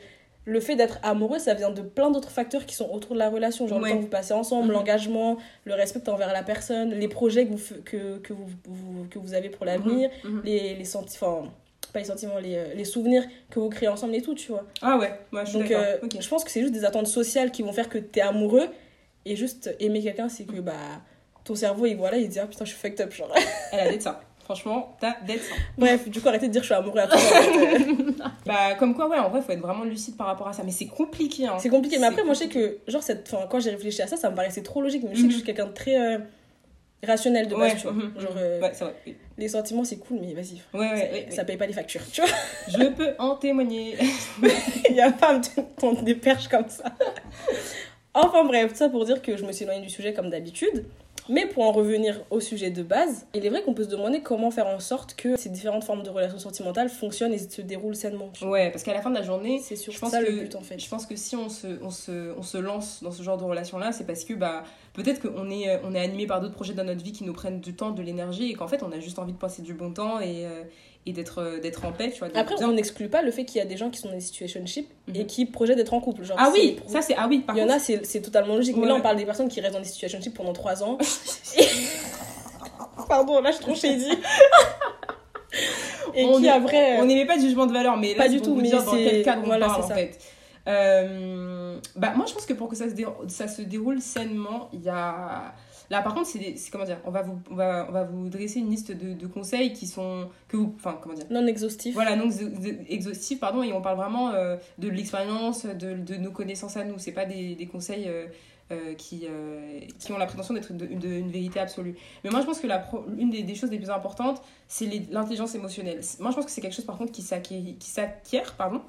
le fait d'être amoureux, ça vient de plein d'autres facteurs qui sont autour de la relation. Genre
Ouais.
le temps que vous passez ensemble,
Mhm.
l'engagement, le respect envers la personne, les projets que vous, que, que vous, vous- que vous avez pour l'avenir,
Mhm.
les, les sentiments, pas les sentiments, les, euh, les souvenirs que vous créez ensemble et tout, tu vois.
Ah ouais, ouais, je suis
Donc euh, je pense que c'est juste des attentes sociales qui vont faire que t'es amoureux et juste aimer quelqu'un, c'est que bah ton cerveau, il, voilà, il dit ah putain, je suis fucked up, genre.
Elle a d'être ça. Franchement, t'as d'être.
Bref, du coup, arrêtez de dire je suis amoureux à toi. euh.
Bah, comme quoi, ouais, en vrai, faut être vraiment lucide par rapport à ça. Mais c'est compliqué, hein.
C'est compliqué, mais après, moi, je sais que, genre, cette, enfin, quand j'ai réfléchi à ça, ça me paraissait trop logique. Mais je sais que je suis
Mhm.
quelqu'un de très euh, rationnel de base,
Ouais,
tu vois.
mhm,
Genre,
mhm.
euh,
Ouais, vrai. oui.
les sentiments, c'est cool, mais vas-y.
Ouais,
ça, ça paye pas les factures, tu vois.
Je peux en témoigner.
Il y a pas me tendre des perches comme ça. enfin, bref, tout ça pour dire que je me suis éloignée du sujet comme d'habitude. Mais pour en revenir au sujet de base, il est vrai qu'on peut se demander comment faire en sorte que ces différentes formes de relations sentimentales fonctionnent et se déroulent sainement.
Ouais, parce qu'à la fin de la journée,
C'est sur
je pense
ça
que
le but en fait.
je pense que si on se, on se, on se lance dans ce genre de relation-là, c'est parce que bah, peut-être qu'on est, euh, on est animé par d'autres projets dans notre vie qui nous prennent du temps, de l'énergie, et qu'en fait, on a juste envie de passer du bon temps et, euh, et d'être, euh, d'être en paix, tu vois.
Après,
bien.
on n'exclut pas le fait qu'il y a des gens qui sont dans des situationships
Mhm.
et qui projettent d'être en couple. Genre,
Ah oui, ça c'est. Ah oui, par
Il y en a, c'est totalement logique. Mais là, on parle des personnes qui restent dans des situationships pendant 3 ans. Pardon, là, je suis trop shady. Et
On
qui, après.
On n'aimait pas de jugement de valeur, mais là,
Pas du tout, mais
dire dans
c'est-
quel cadre on
voilà,
parle, en
ça.
fait. Euh, bah, moi, je pense que pour que ça se, dé- ça se déroule sainement, il y a... Là, par contre, c'est comment dire on va, vous, on, va, on va vous dresser une liste de, de conseils qui sont... Que vous, enfin, comment dire
Non exhaustif.
Voilà, non exhaustifs, pardon, et on parle vraiment euh, de l'expérience, de, de nos connaissances à nous. C'est pas des, des conseils euh, euh, qui, euh, qui ont la prétention d'être une vérité absolue. Mais moi, je pense que la pro- une des, des choses les plus importantes, c'est l'intelligence émotionnelle. Moi, je pense que c'est quelque chose, par contre, qui s'acquiert, qui s'acquiert, pardon,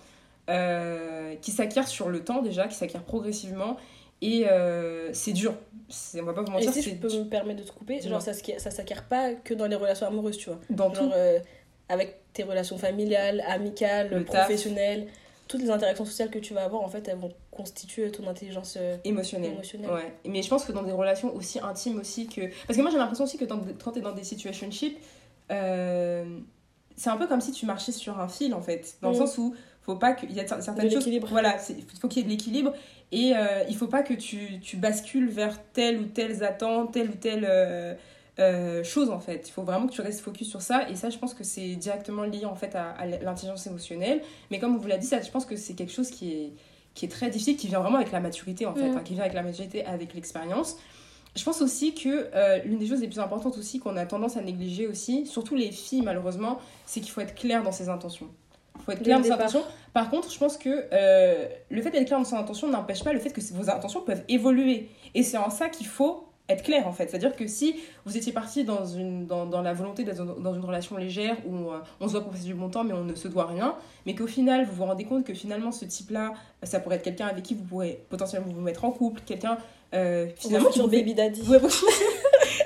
euh, qui s'acquiert sur le temps déjà, qui s'acquiert progressivement. Et euh, c'est dur. On va pas vous
Et
mentir,
si je peux me permettre de te couper, genre ça, ça s'acquiert pas que dans les relations amoureuses, tu vois.
dans tout.
Euh, avec tes relations familiales, amicales,
Le taf.
professionnelles, toutes les interactions sociales que tu vas avoir, en fait, elles vont constituer ton intelligence. euh,
émotionnel.
Émotionnel.
Ouais. Mais je pense que dans des relations aussi intimes aussi que... Parce que moi j'ai l'impression aussi que quand tu es dans des situationships, euh, c'est un peu comme si tu marchais sur un fil en fait. Dans le
Mm.
sens où faut pas que... Il y a cer- certaines
De
choses...
l'équilibre.
Voilà, il faut qu'il y ait de l'équilibre. Et euh, il faut pas que tu, tu bascules vers telle ou telle attente, telle ou telle... euh, euh, chose en fait, il faut vraiment que tu restes focus sur ça et ça je pense que c'est directement lié en fait à, à l'intelligence émotionnelle mais comme on vous l'a dit ça je pense que c'est quelque chose qui est, qui est très difficile, qui vient vraiment avec la maturité en fait,
Mm.
hein, qui vient avec la maturité, avec l'expérience. Je pense aussi que euh, l'une des choses les plus importantes aussi qu'on a tendance à négliger aussi, surtout les filles malheureusement, c'est qu'il faut être clair dans ses intentions. Il faut être clair dans ses
départ.
intentions. Par contre, je pense que euh, le fait d'être clair dans ses intentions n'empêche pas le fait que vos intentions peuvent évoluer. Et c'est en ça qu'il faut être clair en fait. C'est-à-dire que si vous étiez parti dans, une, dans, dans la volonté d'être dans dans une relation légère où euh, on se doit pour passer du bon temps mais on ne se doit rien, mais qu'au final vous vous rendez compte que finalement ce type-là, ça pourrait être quelqu'un avec qui vous pourrez potentiellement vous mettre en couple, quelqu'un euh, finalement vous fait-
Baby Daddy.
Ouais.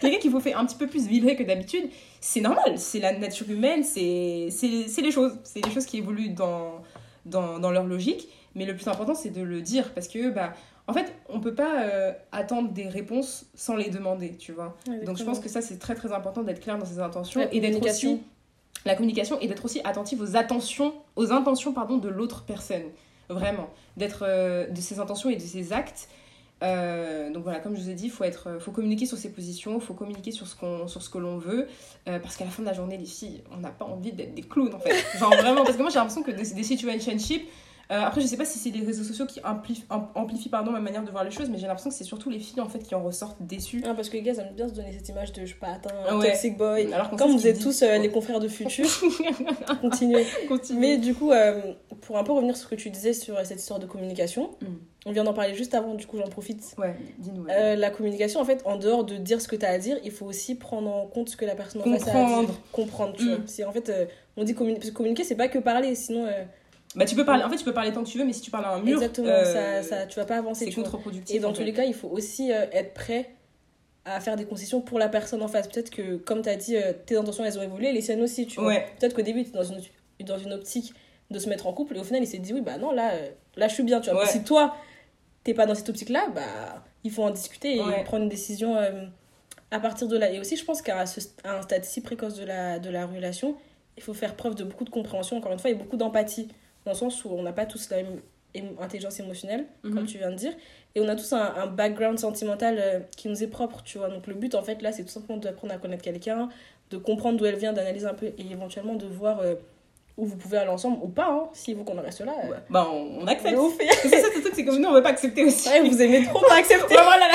quelqu'un qui vous fait un petit peu plus vibrer que d'habitude, c'est normal, c'est la nature humaine, c'est les choses, c'est les choses qui évoluent dans, dans, dans leur logique, mais le plus important c'est de le dire parce que bah en fait, on peut pas euh, attendre des réponses sans les demander, tu vois. Donc je pense que ça c'est très très important d'être clair dans ses intentions
La
et d'être
communication.
aussi la communication et d'être aussi attentif aux attentions aux intentions pardon de l'autre personne, vraiment, d'être euh, de ses intentions et de ses actes. Euh, donc voilà, comme je vous ai dit, il faut, être, faut communiquer sur ses positions, il faut communiquer sur ce, qu'on, sur ce que l'on veut, euh, parce qu'à la fin de la journée, les filles, on n'a pas envie d'être des clowns en fait. Genre vraiment, parce que moi j'ai l'impression que des, des situationships, euh, après je sais pas si c'est les réseaux sociaux qui amplifient, am- amplifient pardon, ma manière de voir les choses, mais j'ai l'impression que c'est surtout les filles en fait qui en ressortent déçues.
Ah, parce que les gars, aiment bien se donner cette image de je suis pas atteint,
Ah ouais.
toxic boy.
Alors
Comme vous êtes tous euh, les confrères de futur, continuez.
Continue.
Mais du coup, euh, pour un peu revenir sur ce que tu disais sur cette histoire de communication,
Mm.
on vient d'en parler juste avant, du coup j'en profite.
Ouais, dis-nous. ouais.
La communication, en fait, en dehors de dire ce que tu as à dire, il faut aussi prendre en compte ce que la personne en face a à dire.
Comprendre.
Comprendre, tu
Mm.
vois. C'est, en fait, on dit communi- parce que communiquer, c'est pas que parler, sinon.
Bah tu peux parler, en fait tu peux parler tant que tu veux, mais si tu parles à un mur,
exactement,
euh,
ça, ça, tu vas pas avancer.
c'est contre-productif.
Et dans tous
fait.
les cas, il faut aussi euh, être prêt à faire des concessions pour la personne en face. Peut-être que, comme tu as dit, euh, tes intentions, elles ont évolué, les siennes aussi, tu vois. Peut-être qu'au début, tu es dans une, dans une optique de se mettre en couple, et au final, il s'est dit, oui, bah non, là, euh, là je suis bien, tu vois.
Ouais.
Mais si toi, t'es pas dans cette optique-là, bah, il faut en discuter et
Ouais.
prendre une décision euh, à partir de là. Et aussi, je pense qu'à un stade si précoce de la, de la relation, il faut faire preuve de beaucoup de compréhension, encore une fois, et beaucoup d'empathie, dans le sens où on n'a pas tous la même intelligence émotionnelle, comme
Mhm.
tu viens de dire, et on a tous un, un background sentimental euh, qui nous est propre, tu vois. Donc le but, en fait, là, c'est tout simplement d'apprendre à connaître quelqu'un, de comprendre d'où elle vient, d'analyser un peu, et éventuellement de voir euh, où vous pouvez aller ensemble ou pas, hein, si vous qu'on reste là. euh,
Ouais. Bah on, on accepte. C'est ça, c'est comme nous, on veut pas accepter aussi.
Ouais, vous aimez trop pas accepter.
Voilà,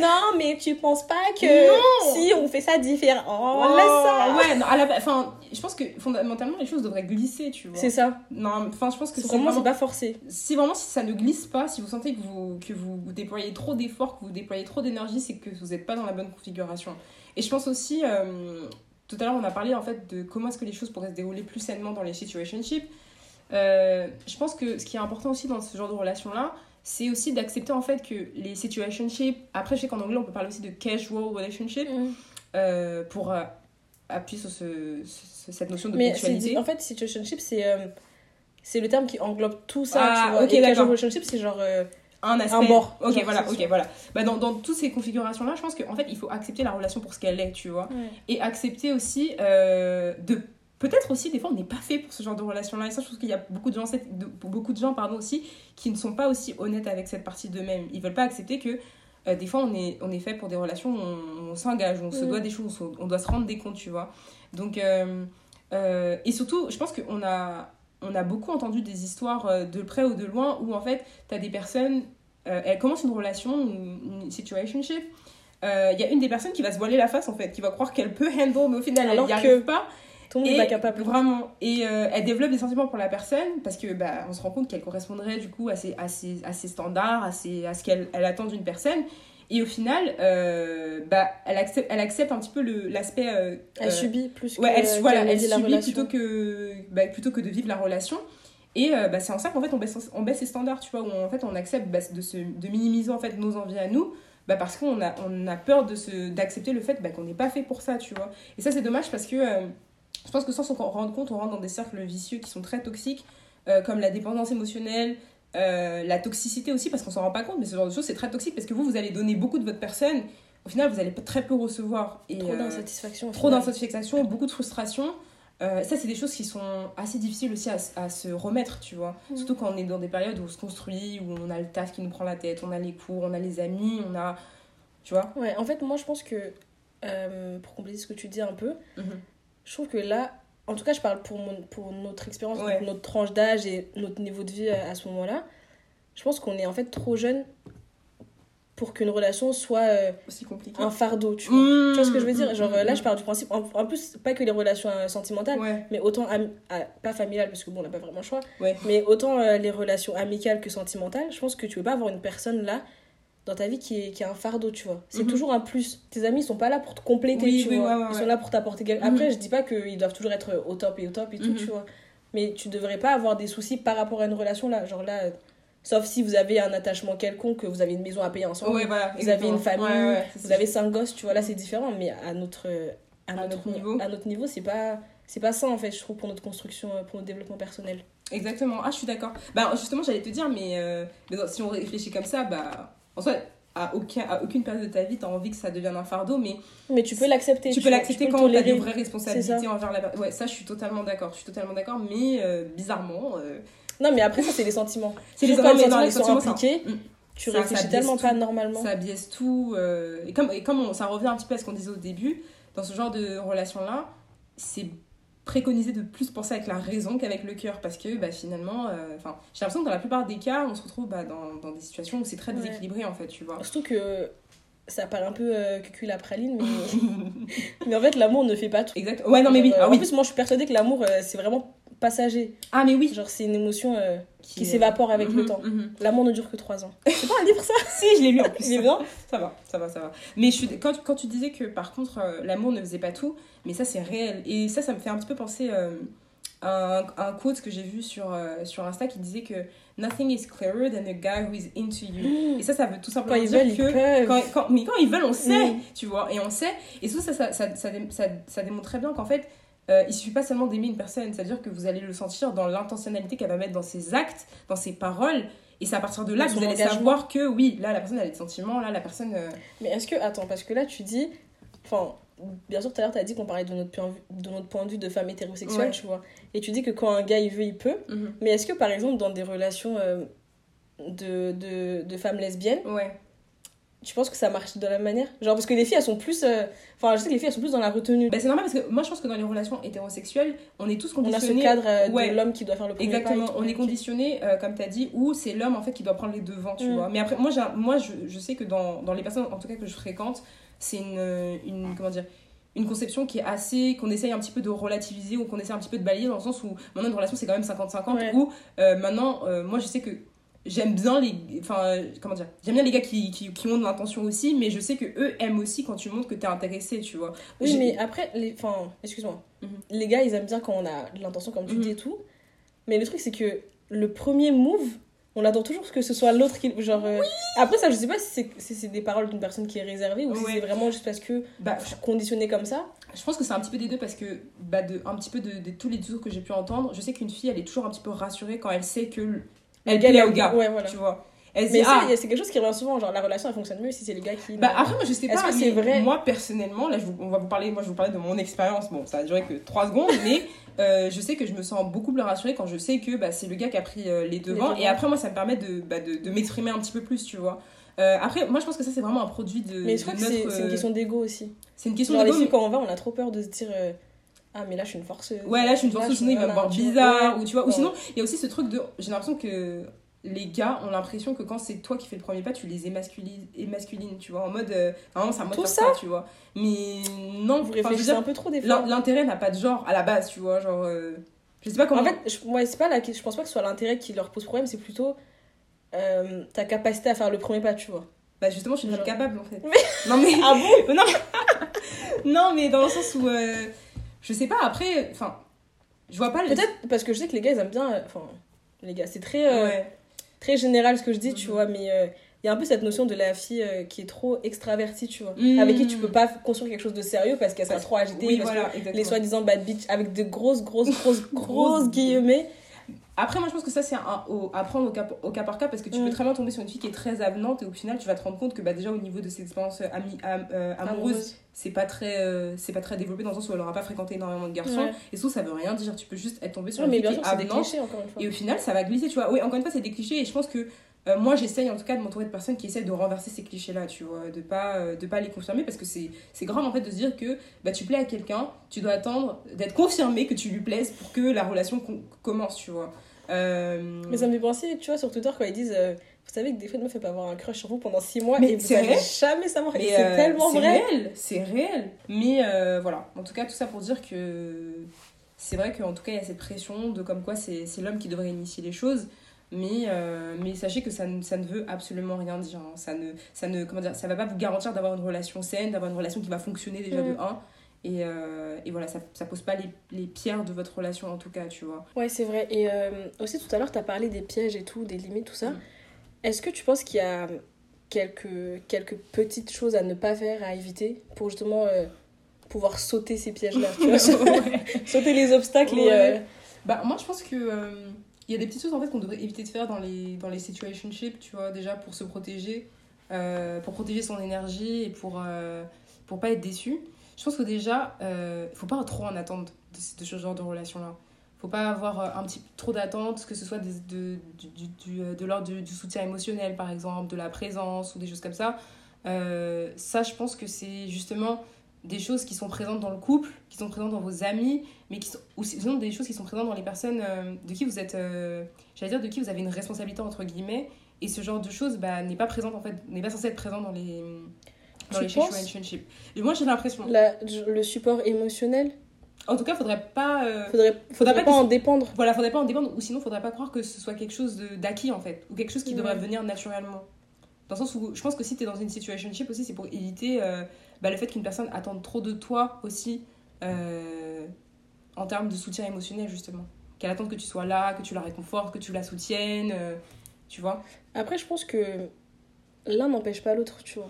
Non, mais tu penses pas que
Non.
si on fait ça différent, oh,
Oh,
laisse ça.
Ouais, non, à la, enfin, je pense que fondamentalement les choses devraient glisser, tu vois.
C'est ça.
Non, enfin, je pense que
C'est vraiment,
vraiment.
c'est pas forcé.
Si vraiment si ça ne glisse pas, si vous sentez que vous, que vous, vous déployez trop d'efforts, que vous déployez trop d'énergie, c'est que vous n'êtes pas dans la bonne configuration. Et je pense aussi, euh, tout à l'heure on a parlé en fait de comment est-ce que les choses pourraient se dérouler plus sainement dans les situationships. Euh, je pense que ce qui est important aussi dans ce genre de relation-là, c'est aussi d'accepter en fait que les situationships, après je sais qu'en anglais on peut parler aussi de casual relationship, euh, pour euh, appuyer sur ce, ce- cette notion de
Mais
ponctualité.
en fait, situationship, c'est euh, c'est le terme qui englobe tout ça,
Ah,
tu vois.
ok,
Et casual relationship, c'est genre euh,
un aspect.
Un bord.
Ok,
Genre,
voilà, ok, voilà. Bah, dans, dans toutes ces configurations-là, je pense qu'en fait, il faut accepter la relation pour ce qu'elle est, tu vois. Et accepter aussi euh, de. Peut-être aussi, des fois, on n'est pas fait pour ce genre de relation-là. Et ça, je trouve qu'il y a beaucoup de gens, beaucoup de gens pardon, aussi, qui ne sont pas aussi honnêtes avec cette partie d'eux-mêmes. Ils veulent pas accepter que euh, des fois, on est, on est fait pour des relations où on, on s'engage, on se
Mm.
doit des choses, on doit se rendre des comptes, tu vois. Donc, euh, euh, et surtout, je pense qu'on a, on a beaucoup entendu des histoires de près ou de loin où, en fait, tu as des personnes, elles commencent une relation, une, une situationship. Il y a une des personnes qui va se voiler la face, en fait, qui va croire qu'elle peut handle, mais au final, elle n'y arrive pas. Et
capable.
Vraiment. Et euh, elle développe des sentiments pour la personne parce que bah, on se rend compte qu'elle correspondrait du coup à ses, à ses, à ses standards, à, ses, à ce qu'elle elle attend d'une personne. Et au final, euh, bah, elle, accepte, elle accepte un petit peu l'aspect. euh,
Elle
euh,
subit plus que
Ouais, elle, voilà, elle
la
subit
relation.
plutôt que, bah, plutôt que de vivre la relation. Et bah, c'est en ça qu'en fait on baisse, on baisse ses standards, tu vois, où en fait on accepte bah, de, se, de minimiser en fait nos envies à nous, bah, parce qu'on a, on a peur de se, d'accepter le fait bah, qu'on n'est pas fait pour ça, tu vois. Et ça c'est dommage parce que euh, je pense que sans s'en rendre compte, on rentre dans des cercles vicieux qui sont très toxiques, euh, comme la dépendance émotionnelle, euh, la toxicité aussi, parce qu'on s'en rend pas compte, mais ce genre de choses c'est très toxique parce que vous, vous allez donner beaucoup de votre personne, au final vous allez très peu recevoir. Et,
Trop
euh,
d'insatisfaction.
trop d'insatisfaction, beaucoup de frustration. Euh, ça, c'est des choses qui sont assez difficiles aussi à, à se remettre, tu vois.
Mhm.
Surtout quand on est dans des périodes où on se construit, où on a le taf qui nous prend la tête, on a les cours, on a les amis, on a. Tu vois
Ouais, en fait, moi, je pense que, euh, pour compléter ce que tu dis un peu,
Mhm.
Je trouve que là, en tout cas, je parle pour, mon, pour notre expérience,
Ouais.
notre tranche d'âge et notre niveau de vie à, à ce moment-là. Je pense qu'on est en fait trop jeune pour qu'une relation soit euh,
Aussi compliqué.
un fardeau, tu vois.
Mmh,
Tu vois ce que je veux dire?
Mmh,
Genre
mmh,
euh, là,
mmh.
je pars du principe, en, en plus, pas que les relations euh, sentimentales,
Ouais,
mais autant, ah, pas familiales, parce que bon, on n'a pas vraiment le choix,
Ouais.
mais autant euh, les relations amicales que sentimentales, je pense que tu peux pas avoir une personne là dans ta vie qui est, qui est un fardeau, tu vois. C'est
Mhm.
toujours un plus. Tes amis, ils sont pas là pour te compléter,
Oui,
tu
oui,
vois.
ouais, ouais,
ils sont là pour t'apporter quelque
Mhm.
Après, je dis pas qu'ils doivent toujours être au top et au top et tout,
Mhm.
tu vois. Mais tu devrais pas avoir des soucis par rapport à une relation là. Genre là, sauf si vous avez un attachement quelconque, que vous avez une maison à payer ensemble,
ouais, voilà.
vous avez une famille, vous avez cinq gosses, tu vois. Là, c'est différent, mais à notre, à
À
notre,
notre niveau.
à notre niveau, c'est pas. C'est pas ça en fait, je trouve, pour notre construction, euh, pour notre développement personnel.
Exactement. Ah, je suis d'accord. Bah, justement, j'allais te dire, mais, euh, mais non, si on réfléchit comme ça, bah, en soi, à, aucun, à aucune période de ta vie, tu as envie que ça devienne un fardeau, mais
Mais tu peux l'accepter.
tu peux
vois,
l'accepter quand tu as des vraies responsabilités envers la personne. Ouais, ça, je suis totalement d'accord. Je suis totalement d'accord, mais euh, bizarrement. euh,
Non, mais après, ça, c'est les sentiments.
C'est les sentiments,
les sentiments
sentiments,
sont impliqués, tu
Ça- ça
réfléchis
biaise
tellement
tout.
pas normalement.
ça biaise tout. euh, et comme, et comme on- ça revient un petit peu à ce qu'on disait au début, dans ce genre de relation-là, c'est préconisé de plus penser avec la raison qu'avec le cœur parce que bah, finalement, euh, enfin, j'ai l'impression que dans la plupart des cas, on se retrouve bah, dans, dans des situations où c'est très
Ouais.
déséquilibré en fait, tu vois.
Surtout que ça paraît un peu euh, cucul la praline, mais... mais en fait, l'amour ne fait pas tout.
Exact. Ouais, non, mais oui.
Euh,
Ah,
En
oui.
plus, moi, je suis persuadée que l'amour, euh, c'est vraiment passager.
Ah, mais oui.
Genre, c'est une émotion euh, qui s'évapore avec le
Mhm,
temps.
mhm.
L'amour ne dure que 3 ans. C'est pas un livre, ça?
Si, je l'ai lu en plus.
Il est bien?
Ça va, ça va, ça va. Mais je suis, quand, quand tu disais que par contre euh, l'amour ne faisait pas tout, mais ça c'est réel. Et ça, ça me fait un petit peu penser euh, à un, à un quote que j'ai vu sur, sur Insta qui disait que Nothing is clearer than a guy who is into you. Et ça, ça veut tout simplement dire
veulent,
que.
peuvent.
Quand, quand- mais quand ils veulent, on sait, tu vois, et on sait. Et ça, ça, ça, ça, ça démontre très bien qu'en fait, euh, il suffit pas seulement d'aimer une personne, c'est-à-dire que vous allez le sentir dans l'intentionnalité qu'elle va mettre dans ses actes, dans ses paroles, et c'est à partir de là que vous allez
engagement.
savoir que oui, là la personne a des sentiments, là la personne. euh,
Mais est-ce que. Attends, parce que là, tu dis. Enfin, bien sûr, tout à l'heure, tu as dit qu'on parlait de notre, point de vue- de notre point de vue de femme hétérosexuelle,
Ouais.
tu vois. Et tu dis que quand un gars, il veut, il peut.
mhm.
Mais est-ce que, par exemple, dans des relations euh, de, de, de femmes lesbiennes,
Ouais.
Tu penses que ça marche de la même manière? Genre, parce que les filles, elles sont plus. euh, Enfin, je sais que les filles, elles sont plus dans la retenue.
Bah, c'est normal parce que moi je pense que dans les relations hétérosexuelles, on est tous
on a ce
conditionnés.
cadre euh,
ouais.
de l'homme qui doit faire le premier pas
Exactement,
tout.
on est conditionné, euh, comme tu as dit, où c'est l'homme en fait qui doit prendre les devants, tu
Mm.
vois. Mais après, moi, moi je, je sais que dans, dans les personnes, en tout cas que je fréquente, c'est une, une, comment dire, une conception qui est assez, qu'on essaye un petit peu de relativiser ou qu'on essaie un petit peu de balayer dans le sens où maintenant une relation c'est quand même 50-50,
Ouais.
où euh, maintenant, euh, moi je sais que j'aime bien les enfin comment dire j'aime bien les gars qui, qui, qui ont de l'intention aussi mais je sais que eux aiment aussi quand tu montres que t'es intéressé tu vois
Oui, mais après, les... enfin, excuse-moi.
Mhm.
Les gars, ils aiment bien quand on a de l'intention, comme tu
Mhm.
dis et tout. Mais le truc, c'est que le premier move, on attend toujours que ce soit l'autre qui. Genre. euh, Après, ça, je sais pas si c'est si des paroles d'une personne qui est réservée ou si
Ouais.
c'est vraiment juste parce que
bah
je suis conditionnée comme ça.
Je pense que c'est un petit peu des deux parce que, bah, de, un petit peu de, de tous les discours que j'ai pu entendre, je sais qu'une fille, elle est toujours un petit peu rassurée quand elle sait que elle
Le
plaît au gars,
Ouais, voilà.
tu vois. Elle
Mais
dit,
ça,
ah,
c'est quelque chose qui revient souvent. Genre, la relation, elle fonctionne mieux si c'est les gars qui.
Bah après moi je sais pas
que
mais
vrai?
moi personnellement là je vous- on va vous parler moi je vous parler de mon expérience bon ça a duré que 3 secondes mais euh, je sais que je me sens beaucoup plus rassurée quand je sais que bah, c'est le gars qui a pris euh, les devants
devants.
et après moi ça me permet de, bah, de, de m'exprimer un petit peu plus tu vois Euh, après moi je pense que ça c'est vraiment un produit de,
Mais je crois que c'est une question d'ego aussi.
c'est une question
les
d'ego, mais-
quand on va, on a trop peur de se dire. Euh, Ah, mais là, je suis une forceuse.
ouais là je suis une forceuse sinon il va me voir bizarre ou tu vois ou sinon il y a aussi ce truc de j'ai l'impression que les gars ont l'impression que quand c'est toi qui fais le premier pas, tu les émasculines, émasculines tu vois, en mode. euh, c'est un mode
Tout
faire
ça
tu vois. Mais non,
Vous réfléchissez
dire,
un peu trop des fois.
l'intérêt n'a pas de genre à la base, tu vois. Genre, euh, je sais pas comment.
En fait, je, ouais, c'est pas la, je pense pas que ce soit l'intérêt qui leur pose problème, c'est plutôt euh, ta capacité à faire le premier pas, tu vois.
bah justement, je suis
Genre-
capable en fait. Non, mais.
Ah bon
non, mais... non, mais dans le sens où. Je sais pas, après. Enfin. Je vois pas le.
Peut-être parce que je sais que les gars, ils aiment bien. euh, Enfin, les gars, c'est très, euh,
Ouais.
très général ce que je dis, tu
Mhm.
vois, mais euh, il y a un peu cette notion de la fille qui est trop extravertie, tu vois.
Mhm.
Avec qui tu peux pas construire quelque chose de sérieux parce qu'elle sera trop agitée.
Oui,
parce
voilà,
que les soi-disant bad bitch avec de grosses, grosses, grosses, grosses guillemets.
Après, moi, je pense que ça, c'est à prendre au cas, au cas par cas parce que tu
Mm.
peux très bien tomber sur une fille qui est très avenante et au final, tu vas te rendre compte que bah, déjà, au niveau de ses expériences ami- am- euh, amoureuses, c'est pas très euh, c'est pas très développé dans le sens où elle aura pas fréquenté énormément de garçons.
Ouais.
et surtout ça veut rien dire. Tu peux juste être tombé sur
Ouais,
une
mais
fille qui est avenante
clichés,
et au final ça va glisser tu vois. Oui encore une fois c'est des clichés et je pense que euh, moi j'essaye en tout cas de m'entourer de personnes qui essaient de renverser ces clichés là tu vois de pas euh, de pas les confirmer parce que c'est c'est grave en fait de se dire que bah tu plais à quelqu'un tu dois attendre d'être confirmé que tu lui plaises pour que la relation com- commence tu vois Euh,
Mais ça me fait penser, tu vois, sur Twitter, quand ils disent Vous savez que des fois, une meuf, peut avoir un crush sur vous pendant 6 mois
Mais
et vous jamais savoir. Et
Mais,
c'est
euh,
tellement
c'est
vrai.
réel, c'est réel. Mais euh, voilà, en tout cas, tout ça pour dire que c'est vrai qu'en tout cas, il y a cette pression de comme quoi c'est c'est l'homme qui devrait initier les choses. Mais, euh, mais sachez que ça ne, ça ne veut absolument rien dire. hein. Ça ne, ça ne comment dire, ça va pas vous garantir d'avoir une relation saine, d'avoir une relation qui va fonctionner déjà de
Mm.
1. Et, euh, et voilà, ça, ça pose pas les, les pierres de votre relation en tout cas, tu vois.
Ouais, c'est vrai. Et euh, aussi, tout à l'heure, tu as parlé des pièges et tout, des limites, tout ça.
Mm.
Est-ce que tu penses qu'il y a quelques, quelques petites choses à ne pas faire, à éviter pour justement pouvoir sauter ces pièges-là Sauter les obstacles et. euh,
Bah, moi, je pense que il y a des petites choses en fait qu'on devrait éviter de faire dans les, dans les situationships, tu vois, déjà pour se protéger, euh, pour protéger son énergie et pour, euh, pour pas être déçu. Je pense que déjà, euh, il faut pas trop en attendre de, ce- genre de relation-là. faut pas avoir euh, un petit trop d'attentes, que ce soit des- de, du, euh, de l'ordre du, soutien émotionnel, par exemple, de la présence ou des choses comme ça. Euh, ça, je pense que c'est justement des choses qui sont présentes dans le couple, qui sont présentes dans vos amis, mais qui sont ou sinon des choses qui sont présentes dans les personnes euh, de qui vous êtes, euh, j'allais dire, de qui vous avez une responsabilité, entre guillemets. Et ce genre de choses bah, n'est pas présente, en fait, n'est pas censé être présent dans les, dans
Tu
les. Et moi, j'ai l'impression.
le support émotionnel,
En tout cas, faudrait pas. euh,
faudrait, faudrait
pas
en dépendre.
Voilà, faudrait pas en dépendre, ou sinon faudrait pas croire que ce soit quelque chose d'acquis en fait, ou quelque chose qui devrait venir naturellement. Dans le sens où je pense que si t'es dans une situationship aussi, c'est pour éviter euh, bah, le fait qu'une personne attende trop de toi aussi euh, en termes de soutien émotionnel justement. Qu'elle attende que tu sois là, que tu la réconfortes, que tu la soutiennes, euh, tu vois.
Après, je pense que l'un n'empêche pas l'autre, tu vois.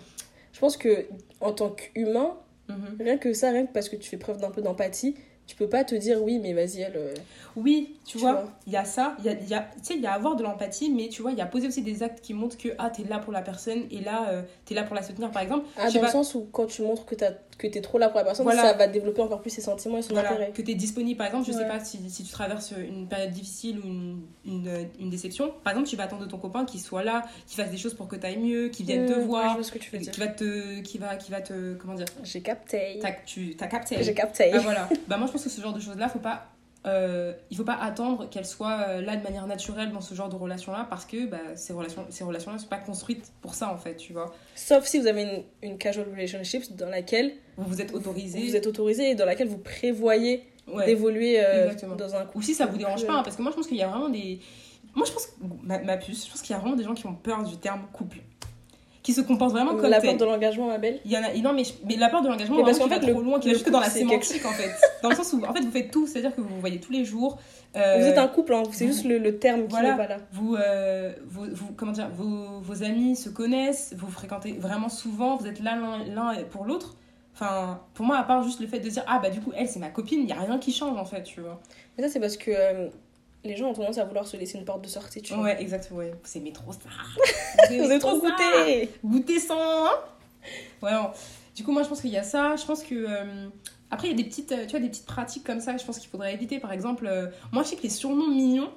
Je pense que en tant qu'humain,
Mhm.
rien que ça, rien que parce que tu fais preuve d'un peu d'empathie, tu peux pas te dire oui, mais vas-y, elle. euh,
Oui, tu,
Tu
vois, il y a ça, il y a, y a, tu sais, il y a avoir de l'empathie, mais tu vois, il y a poser aussi des actes qui montrent que ah, t'es là pour la personne et là, euh, t'es là pour la soutenir par exemple.
Ah, dans le sens où quand tu montres que, t'as- que t'es trop là pour la personne,
Voilà.
ça va développer encore plus ses sentiments et son
Voilà,
intérêt.
que tu es disponible. Par exemple, je sais
Ouais.
pas si, si tu traverses une période difficile ou une, une, une déception. Par exemple, tu vas attendre de ton copain qu'il soit là, qu'il fasse des choses pour que tu ailles mieux, qu'il vienne
Mmh,
te
ouais, je
voir,
tu veux
qui va te, qui va, qui va te, comment dire,
J'ai capté.
t'as, tu, t'as capté.
J'ai capté.
Ah, voilà. Bah moi je pense que ce genre de choses là, faut pas, euh, il faut pas attendre qu'elles soient euh, là de manière naturelle dans ce genre de relation là parce que bah, ces relations, ces relations là sont pas construites pour ça en fait, tu vois.
Sauf si vous avez une, une casual relationship dans laquelle
Vous vous êtes autorisé.
vous êtes autorisé et dans laquelle vous prévoyez
Ouais.
d'évoluer euh, dans un couple.
Ou si ça vous dérange pas, hein, parce que moi je pense qu'il y a vraiment des. Moi je pense, ma, ma puce, je pense qu'il y a vraiment des gens qui ont peur du terme couple. Qui se comportent vraiment comme
La
tel.
porte de l'engagement, ma belle.
Il y en a, non, mais, mais la peur de l'engagement,
parce qu'en
qui
fait, le-
trop loin, qui va jusque dans la
quelque
sémantique en fait. Dans le sens où en fait vous faites tout, c'est-à-dire que vous vous voyez tous les jours. euh,
Vous êtes un couple, hein, c'est juste le, le terme qui
Voilà.
n'est pas là.
vous, euh, vous, vous- comment dire, vos, vos amis se connaissent, vous fréquentez vraiment souvent, vous êtes là l'un l'un pour l'autre. Enfin, pour moi, à part juste le fait de dire, ah bah du coup, elle c'est ma copine, il n'y a rien qui change en fait, tu vois.
Mais ça, c'est parce que euh, les gens ont tendance à vouloir se laisser une porte de sortie, tu vois.
Ouais, exactement. Ouais. Vous aimez trop ça.
Vous avez trop goûté
Goûter sans. hein Ouais. Du coup, moi, je pense qu'il y a ça. Je pense que. euh, Après, il y a des petites, euh, tu vois, des petites pratiques comme ça, je pense qu'il faudrait éviter. Par exemple, euh, moi, je sais que les surnoms mignons,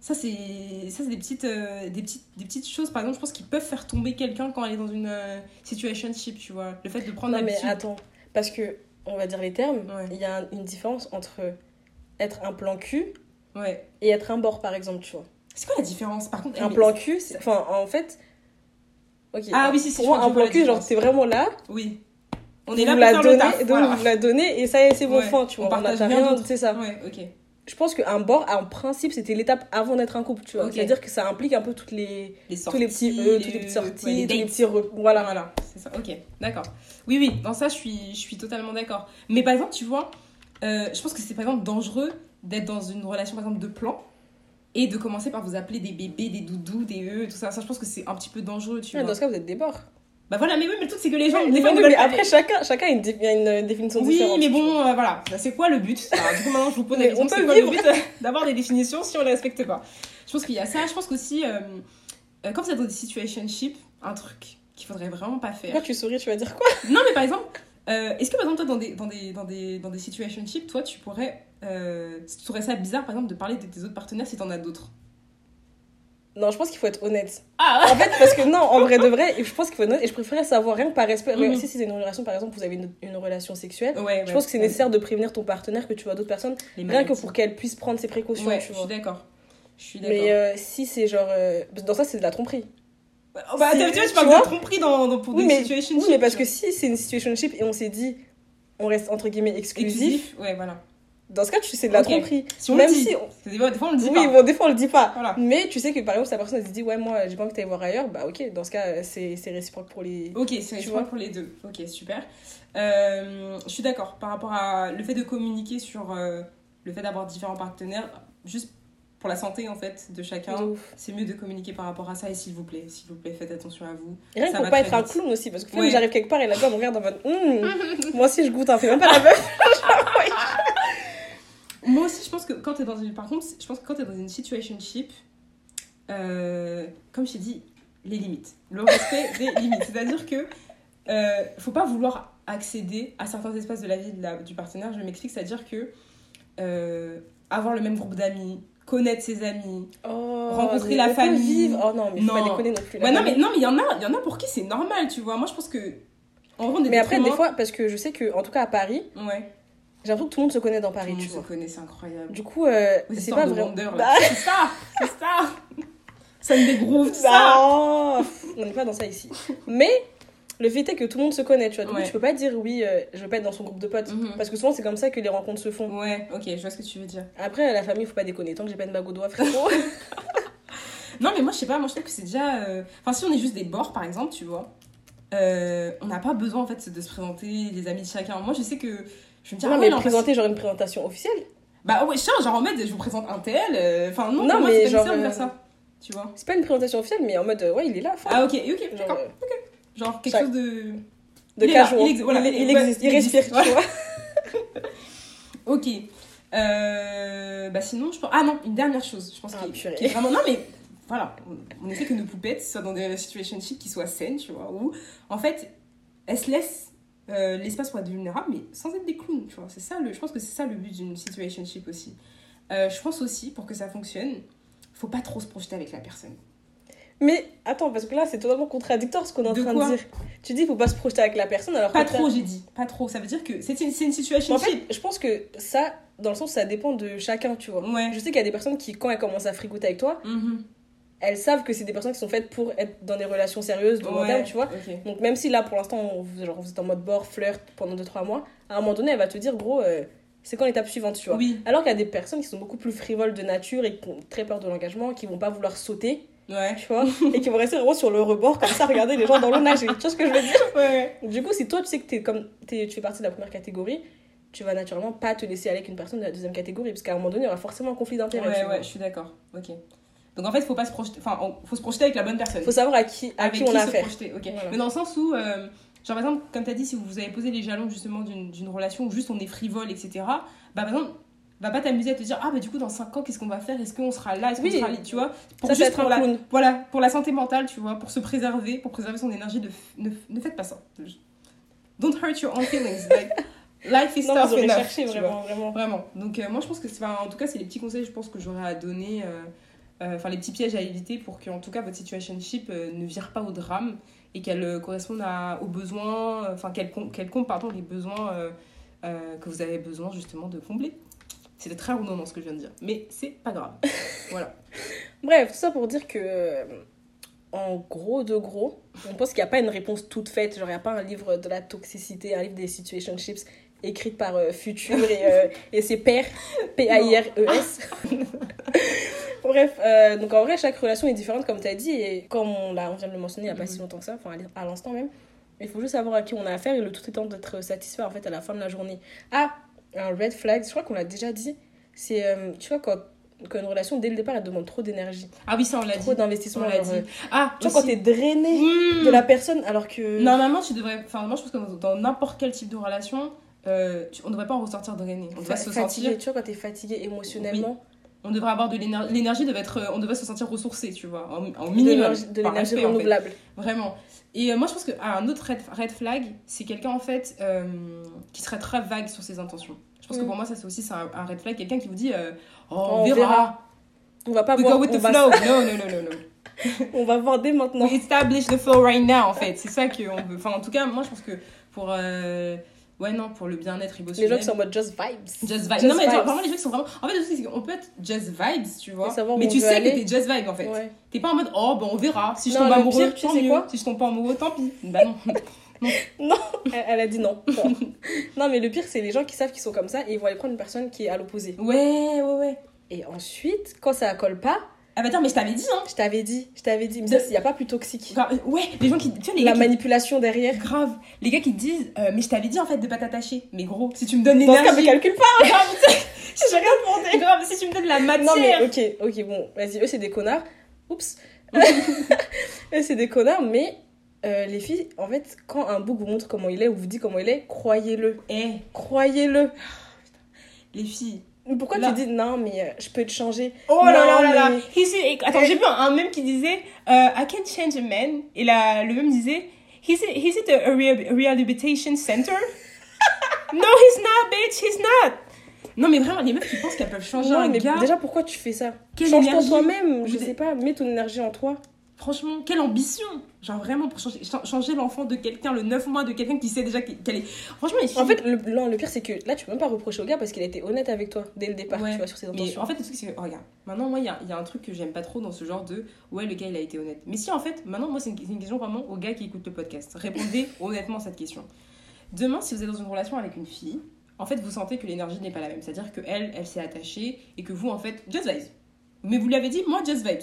ça, c'est ça, c'est des, petites, euh, des, petites, des petites choses, par exemple, je pense qu'ils peuvent faire tomber quelqu'un quand elle est dans une euh, situationship, tu vois. Le fait de prendre
Non, mais attends. Parce que, on va dire les termes,
Ouais.
il y a une différence entre être un plan cul
Ouais.
et être un bord, par exemple, tu vois.
C'est quoi la différence? Par contre,
Un
mais-
plan cul, c'est- enfin, en fait. Ok.
Ah oui, si, si,
Pour moi, un plan
la
cul, genre, t'es vraiment là.
Oui. On est là pour
l'a
faire
donné,
le taf.
donc
voilà.
vous l'a donné et ça y est, c'est bon
Ouais.
fin, tu vois. On
partage rien
c'est ça.
Ouais, ok.
Je pense qu'un bord, en principe, c'était l'étape avant d'être un couple, tu vois. C'est-à-dire que ça implique un peu toutes les,
Les
tous les petits
sorties,
E, toutes les petites sorties,
ouais, les
tous les petits. re- Voilà.
Voilà, c'est ça. Ok, d'accord. Oui, oui, dans ça, je suis, je suis totalement d'accord. Mais par exemple, tu vois, euh, je pense que c'est par exemple dangereux d'être dans une relation, par exemple, de plan et de commencer par vous appeler des bébés, des doudous, des eux, tout ça. Ça, je pense que c'est un petit peu dangereux, tu
Ouais,
vois.
dans ce cas, vous êtes des bords.
Bah voilà, mais oui, mais le truc, c'est que les gens,
Ouais, mais oui, mais après, chacun, chacun a une, dé- une définition
Oui,
différente.
mais bon, euh, voilà. C'est quoi le but? Alors, Du coup, maintenant, je vous pose la question.
on
C'est
peut
quoi le
vivre.
but euh, d'avoir des définitions si on les respecte pas? Je pense qu'il y a ça. Je pense qu'aussi, euh, euh, quand vous êtes dans des situationships, un truc qu'il faudrait vraiment pas faire.
Pourquoi tu souris, tu vas dire quoi?
Non, mais par exemple, est-ce que par exemple, toi, dans des, dans des, dans des, dans des situationships, toi, tu pourrais. Euh, tu trouverais ça bizarre, par exemple, de parler de tes autres partenaires si t'en as d'autres?
Non, je pense qu'il faut être honnête.
Ah
En fait, parce que non, en vrai de vrai, je pense qu'il faut être honnête et je préférerais savoir rien que par respect.
Mhm.
Si c'est une relation, par exemple, vous avez une, une relation sexuelle,
Ouais, ouais.
je pense que c'est
ouais.
nécessaire de prévenir ton partenaire que tu vois d'autres personnes,
Les
rien que pour qu'elle puisse prendre ses précautions,
Ouais,
tu
je suis d'accord. Je suis d'accord.
Mais euh, si c'est genre. euh, Dans ça, c'est de la tromperie.
Oh, bah, t'as- tu parles de tromperie dans, dans, pour
Oui,
des
mais,
situationships.
oui, mais parce que si c'est une situationship et on s'est dit, on reste entre guillemets exclusif,
Exclusif, ouais, voilà.
Dans ce cas, tu c'est de la tromperie.
Si on
Même
le dit.
si.
Des fois, des fois, on le dit
Oui,
pas.
bon, des fois on le dit pas.
Voilà.
Mais tu sais que par exemple, si la personne elle se dit, ouais, moi j'ai pas envie que t'ailles voir ailleurs, bah ok, dans ce cas, c'est réciproque pour les.
Ok, c'est réciproque pour les deux. Ok, super. Euh, je suis d'accord par rapport à le fait de communiquer sur euh, le fait d'avoir différents partenaires, juste pour la santé en fait de chacun. C'est mieux de communiquer par rapport à ça et s'il vous plaît, s'il vous plaît, faites attention à vous.
Et rien
Ça
pour pas être un
vite.
clown aussi, parce que
Ouais.
j'arrive quelque part et la dame me regarde en mode, Hum, moi aussi je goûte un peu, même pas la meuf.
Moi aussi, je pense que quand t'es dans une. Par contre, je pense que quand t'es dans une situationship, euh, comme je t'ai dit, les limites. Le respect des limites. C'est-à-dire que euh, faut pas vouloir accéder à certains espaces de la vie de la- du partenaire. Je m'explique, c'est-à-dire que euh, avoir le même groupe d'amis, connaître ses amis.
Oh,
Rencontrer la famille.
vivre. Oh non, mais faut
Non.
pas déconner non plus.
non, mais non, mais il y en a, il y en a pour qui c'est normal, tu vois. Moi, je pense que en vrai, on est
Mais après, des fois, parce que je sais que, en tout cas à Paris,
ouais,
j'ai l'impression que tout le monde se connaît dans
tout
Paris,
le monde
tu
se
vois.
connaît, c'est incroyable.
Du coup, euh, c'est pas
là.
Bah,
C'est ça, c'est ça. Sunday Groove, tout ça.
bah, on n'est pas dans ça ici. Mais le fait est que tout le monde se connaît, tu vois. Du coup,
Ouais.
tu peux pas dire oui, euh, je veux pas être dans son groupe de potes.
Mhm.
Parce que souvent, c'est comme ça que les rencontres se font.
Ouais, ok, je vois ce que tu veux dire.
Après, la famille, faut pas déconner. Tant que j'ai pas une bague au doigt, frérot.
Non, mais moi, je sais pas, moi, je trouve que c'est déjà. euh, Enfin, si on est juste des bords, par exemple, tu vois, euh, on n'a pas besoin, en fait, de se présenter les amis de chacun. Moi, je sais que. Je me dis,
non,
ah
mais
non,
présenter genre une présentation officielle.
Bah ouais, tiens, genre en mode, je vous présente un tel. euh, Enfin, non,
Non,
pour moi,
mais
c'est pas
genre,
faire
euh,
ça. Tu vois
C'est pas une présentation officielle, mais en mode, ouais, il est là, fin.
Ah, ok, ok,
Genre,
d'accord.
euh,
Genre quelque chose de.
de
il
casual.
il ex- voilà,
il, il
ouais,
existe, il, respire, tu vois.
Ok. Euh, bah sinon, je pense. Ah non, une dernière chose. Je pense
Ah,
qu'il qui est vraiment. Non, mais voilà. On, on essaie que nos poupettes soient dans des situationships qui soient saines, tu vois. Où, en fait, elles se laissent euh, l'espace pour être vulnérables, mais sans être des clowns, tu vois. C'est ça, le, je pense que c'est ça le but d'une situationship aussi. Euh, je pense aussi, pour que ça fonctionne, faut pas trop se projeter avec la personne.
Mais attends, parce que là, c'est totalement contradictoire ce qu'on est en
De
train de dire. Tu dis, faut pas se projeter avec la personne, alors
Pas trop, j'ai dit. Pas trop. Ça veut dire que c'est une, une
Mais
situationship.
en fait, je pense que ça, dans le sens, ça dépend de chacun, tu vois.
ouais.
Je sais qu'il y a des personnes qui, quand elles commencent à fricoter avec toi,
Mhm.
Elles savent que c'est des personnes qui sont faites pour être dans des relations sérieuses de long
Ouais,
terme, tu vois. Donc même si là, pour l'instant, on- genre, vous êtes en mode bord, flirt pendant 2-3 mois, à un moment donné, elle va te dire, gros, euh, c'est quand l'étape suivante, tu vois.
Oui,
Alors qu'il y a des personnes qui sont beaucoup plus frivoles de nature et qui ont très peur de l'engagement, qui vont pas vouloir sauter,
ouais.
tu vois, et qui vont rester vraiment sur le rebord, comme ça, regarder les gens dans l'eau nager. Tu vois ce que je veux dire?
Ouais.
Du coup, si toi, tu sais que t'es comme, t'es- tu fais partie de la première catégorie, tu vas naturellement pas te laisser aller avec une personne de la deuxième catégorie, parce qu'à un moment donné, il y aura forcément un conflit d'intérêts. tu
Ouais, ouais, je suis d'accord. Ok. Donc en fait, faut pas se projeter. Enfin, faut se projeter avec la bonne personne.
Faut savoir à qui, à
avec
qui on a
se
affaire.
projeter. Ok.
Voilà.
Mais dans le sens où, euh, genre par exemple, comme tu as dit, si vous avez posé les jalons justement d'une relation où juste on est frivole, etc. Bah par exemple, va pas t'amuser à te dire ah bah du coup dans 5 ans qu'est-ce qu'on va faire? Est-ce qu'on sera là? Est-ce qu'on
Oui.
sera là tu vois? Pour
Ça,
juste pour la, voilà pour la santé mentale tu vois pour se préserver pour préserver son énergie de ne, ne faites pas ça don't hurt your own feelings like life is
Non,
tough enough
cherché, vraiment, vraiment.
Vraiment. Donc, euh, moi, je pense que c'est. enfin, En tout cas, c'est les petits conseils, je pense, que j'aurais à donner. euh, Enfin, les petits pièges à éviter pour que, en tout cas, votre situationship euh, ne vire pas au drame et qu'elle euh, corresponde à, aux besoins. euh, Enfin, qu'elle com- qu'elle compte, pardon, les besoins euh, euh, que vous avez besoin, justement, de combler. C'était très redondant ce que je viens de dire. Mais c'est pas grave. voilà.
Bref, tout ça pour dire que, euh, en gros de gros, on pense qu'il n'y a pas une réponse toute faite. Genre, il n'y a pas un livre de la toxicité, un livre des situationships écrit par euh, Futur et, euh, et ses pairs, P-A-I-R-E-S. Bref, euh, donc en vrai, chaque relation est différente, comme tu as dit, et comme on, vient de le mentionner il n'y a pas si longtemps que ça, enfin à l'instant même, il faut juste savoir à qui on a affaire et le tout étant d'être satisfait en fait à la fin de la journée. Ah, un red flag, je crois qu'on l'a déjà dit, c'est, euh, tu vois, quand, quand une relation, dès le départ, elle demande trop d'énergie
Ah oui, ça, on l'a dit.
trop d'investissement.
On l'a dit. Ah,
Tu vois, quand t'es drainé
Mmh.
de la personne alors que.
Normalement, tu devrais. Enfin, moi, je pense que dans n'importe quel type de relation, euh, tu- on ne devrait pas en ressortir drainé. On devrait se
fatigué,
sentir.
tu vois, quand t'es fatigué émotionnellement,
On devrait avoir de l'énergie. L'énergie devait être. On devait se sentir ressourcé, tu vois. En, en
de
minimum.
de l'énergie
respect, en fait.
renouvelable.
Vraiment. Et euh, moi, je pense qu'un autre red, red flag, c'est quelqu'un, en fait, euh, qui serait très vague sur ses intentions. Je pense que
Mm.
pour moi, ça, c'est aussi c'est un, un red flag. Quelqu'un qui vous dit Oh,
On
on, verra.
verra. On va pas
We
voir.
go with
on,
the
va,
flow. No, no, no, no, no.
on va voir dès maintenant.
We establish the flow right now, en fait. C'est ça qu'on veut. Enfin, en tout cas, moi, je pense que pour. Ouais, non, pour le bien-être
Les
émotionnel.
gens qui sont en mode just vibes.
Just vibes.
Just
non, mais
vibes.
vraiment, les gens qui sont vraiment. En fait, le truc, c'est qu'on peut être just vibes, tu vois. Mais tu sais
aller.
que t'es just vibe, en fait.
Ouais.
T'es pas en mode, oh, ben on verra. Si je
Non,
tombe amoureux,
pire, tu
tant
sais
mieux.
quoi
Si je tombe pas amoureux, tant pis. Bah non.
Elle, elle a dit non. Non, mais le pire, c'est les gens qui savent qu'ils sont comme ça et ils vont aller prendre une personne qui est à l'opposé.
Ouais, ouais, ouais.
Et ensuite, quand ça colle pas,
Elle va dire, mais je t'avais dit, hein.
je t'avais dit, je t'avais dit. Mais
De-
ça, il n'y a pas plus toxique.
Grave. Ouais, les gens qui. Tu vois, les
La
gars qui-
manipulation derrière.
Grave. Les gars qui te disent, euh, mais je t'avais dit en fait de pas t'attacher. Mais gros, si tu me donnes
Dans ce cas, me
l'énergie.
calcule pas.
Grave, j'ai rien demandé. Grave, si tu me donnes la matière.
Non mais ok, ok, bon, vas-y, eux c'est des connards. Oups. eux c'est des connards, mais euh, les filles, en fait, quand un book vous montre comment il est ou vous dit comment il est, croyez-le.
Eh,
Croyez-le.
les filles.
Pourquoi
Là.
tu dis non, mais euh, je peux te changer?
Oh là là
Non,
là là.
mais-
et- Attends, j'ai vu un, un mème qui disait euh, I can't change a man. Et là, le même disait He's it, he's it a, a rehab- rehabilitation center? no, he's not, bitch, he's not. Non, mais vraiment, les meufs qui pensent qu'elles peuvent changer
Non,
un
mais
gars.
déjà, pourquoi tu fais ça?
Quelle
Change-toi
énergie.
toi-même, je sais pas, mets ton énergie en toi.
Franchement, quelle ambition! Genre vraiment pour changer, cha- changer l'enfant de quelqu'un, le 9 mois de quelqu'un qui sait déjà qu'elle est. Franchement.
En fait, le, non, le pire, c'est que là, tu peux même pas reprocher au gars parce qu'il a été honnête avec toi dès le départ,
Ouais.
tu vois, sur ses
Mais
intentions.
en fait, le truc, c'est que, oh, regarde, maintenant, moi, il y a, il y a un truc que j'aime pas trop dans ce genre de ouais, le gars, il a été honnête. Mais si, en fait, maintenant, moi, c'est une, une question vraiment aux gars qui écoutent le podcast. Répondez honnêtement à cette question. Demain, si vous êtes dans une relation avec une fille, en fait, vous sentez que l'énergie n'est pas la même. C'est-à-dire que elle, elle s'est attachée et que vous, en fait, just vibes. Mais vous lui avez dit, moi, just vibes.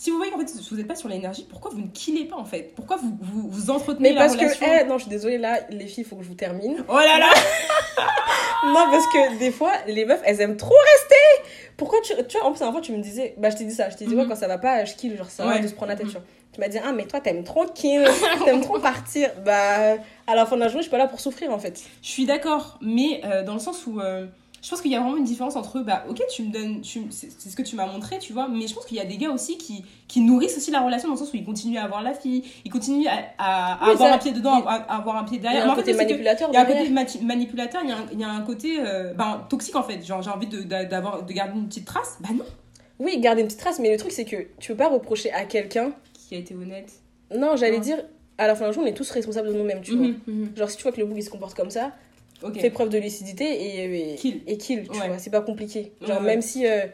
Si vous voyez qu'en fait, vous n'êtes pas sur l'énergie, pourquoi vous ne killez pas, en fait? Pourquoi vous, vous, vous entretenez
Mais
la
parce
relation
que, eh, non, je suis désolée, là, les filles, il faut que je vous termine.
Oh là là
Non, parce que des fois, les meufs, elles aiment trop rester. Pourquoi tu. Tu vois, en plus, un fois, tu me disais. Bah, je t'ai dit ça. Je t'ai dit, ouais,
Mhm.
quand ça va pas, je kill. Genre, ça va
Ouais.
de se prendre la tête, tu vois. Tu m'as dit, ah, mais toi, t'aimes trop kill. t'aimes trop partir. Bah, à la fin de la journée, je suis pas là pour souffrir, en fait.
Je suis d'accord, mais euh, dans le sens où euh, je pense qu'il y a vraiment une différence entre, bah, ok, tu me donnes, tu, c'est ce que tu m'as montré, tu vois, mais je pense qu'il y a des gars aussi qui, qui nourrissent aussi la relation dans le sens où ils continuent à avoir la fille, ils continuent à, à- à
Oui,
avoir
ça-
un pied dedans, à, à avoir un pied
Il y a
derrière.
un côté manipulateur
il y a un
derrière.
côté manipulateur, il y a un, côté euh, ben, toxique en fait. Genre, j'ai envie de, d'a- d'avoir, de garder une petite trace. Bah non.
Oui, garder une petite trace, mais le truc, c'est que tu peux pas reprocher à quelqu'un.
Qui a été honnête.
Non, j'allais dire, à la fin la journée, on est tous responsables de nous-mêmes, tu vois.
Mhm, mhm.
Genre, si tu vois que le bouc, il se comporte comme ça, Fais preuve de lucidité et, et
Kill.
et kill, tu
Ouais.
vois. C'est pas compliqué. Genre,
Ouais, ouais.
même si. euh,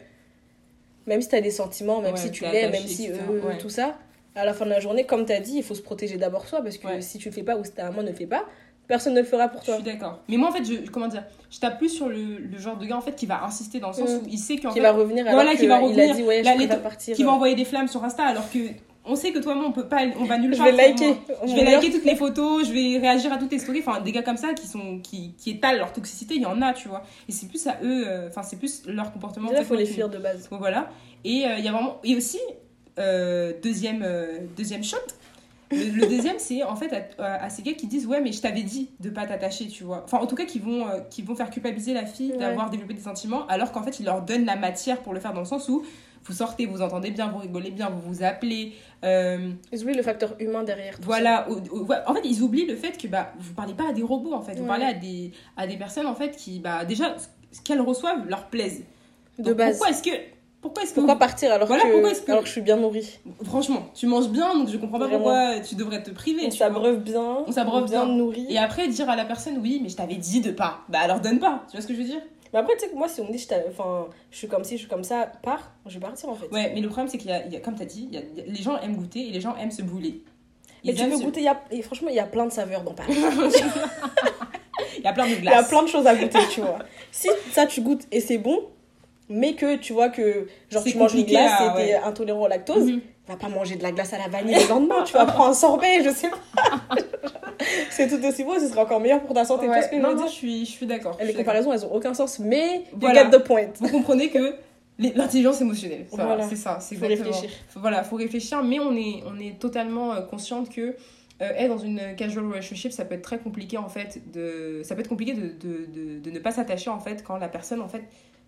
même si t'as des sentiments, même si tu
attaché,
même si euh, tout ça, à la fin de la journée, comme t'as dit, il faut se protéger d'abord soi parce que si tu le fais pas ou si un moment ne le fais pas, personne ne le fera pour
Je
toi.
suis d'accord. Mais moi, en fait, je, comment dire, je tape plus sur le, le genre de gars en fait qui va insister dans le sens
Mm.
où il sait qu'en
Qui
fait,
va revenir alors
Voilà, qui va
il a
revenir.
dit ouais,
Là,
je
les
partir.
qui va
euh,
envoyer des flammes sur Insta alors que on sait que toi et moi on peut pas on va nulle
Je
part
vais
sans-
liker.
je vais liker toutes les photos je vais réagir à toutes tes stories enfin des gars comme ça qui sont qui, qui étalent leur toxicité il y en a tu vois et c'est plus à eux euh, enfin c'est plus leur comportement fait,
faut les fuir de base.
Voilà et euh, il y a vraiment et aussi euh, deuxième deuxième shot Le, le deuxième, c'est en fait à, à ces gars qui disent Ouais, mais je t'avais dit de pas t'attacher, tu vois. Enfin, en tout cas, qui vont, qui vont faire culpabiliser la fille
Ouais.
d'avoir développé des sentiments, alors qu'en fait, ils leur donnent la matière pour le faire dans le sens où vous sortez, vous entendez bien, vous rigolez bien, vous vous appelez. euh,
Ils oublient le facteur humain derrière. tout
voilà. ouais, en fait, ils oublient le fait que bah, vous parlez pas à des robots, en fait. Vous
Ouais.
parlez à des, à des personnes, en fait, qui, bah, déjà, ce qu'elles reçoivent leur plaise.
ça. De base.
Pourquoi est-ce que. Pourquoi est-ce que.
Pourquoi partir alors,
Voilà,
que,
pourquoi est-ce que-
alors que je suis bien nourrie
Franchement, tu manges bien, donc je comprends pas
Vraiment.
pourquoi tu devrais te priver.
On s'abreuve bien.
On s'abreuve bien.
nourri.
Et après, dire à la personne, oui, mais je t'avais dit de pas. Bah alors donne pas. Tu vois ce que je veux dire?
Mais après, tu sais que moi, si on me dit je, enfin, je suis comme ci, je suis comme ça, pars, je vais partir en fait.
Ouais, mais le problème, c'est qu'il y a, il y a- comme t'as dit, il y a- il y a- les gens aiment goûter et les gens aiment se bouler.
Mais
Ils
tu
aiment
peux
se-
goûter, il y a... et franchement, il y a plein de saveurs dans Paris.
Il y a plein de
Il y a
glaces.
plein de choses à goûter, tu vois. Si ça, tu goûtes et c'est bon, mais que tu vois que genre tu manges une glace
à-
et t'es intolérant au lactose,
Mhm.
Va pas manger de la glace à la vanille le lendemain, tu vas prendre un sorbet, je sais pas. c'est tout aussi bon, ce sera encore meilleur pour ta santé.
Ouais,
ce que je
non,
veux
non, je suis, je suis d'accord.
Les
je
comparaisons, elles ont aucun sens, mais
Voilà.
you get the point.
Vous comprenez que l'intelligence émotionnelle, ça,
Voilà.
c'est ça, c'est
Faut
exactement.
réfléchir.
Faut- Voilà, faut réfléchir, mais on est, on est totalement euh, consciente que euh, être dans une casual relationship, ça peut être très compliqué en fait. De, ça peut être compliqué de, de, de, de ne pas s'attacher en fait quand la personne en fait,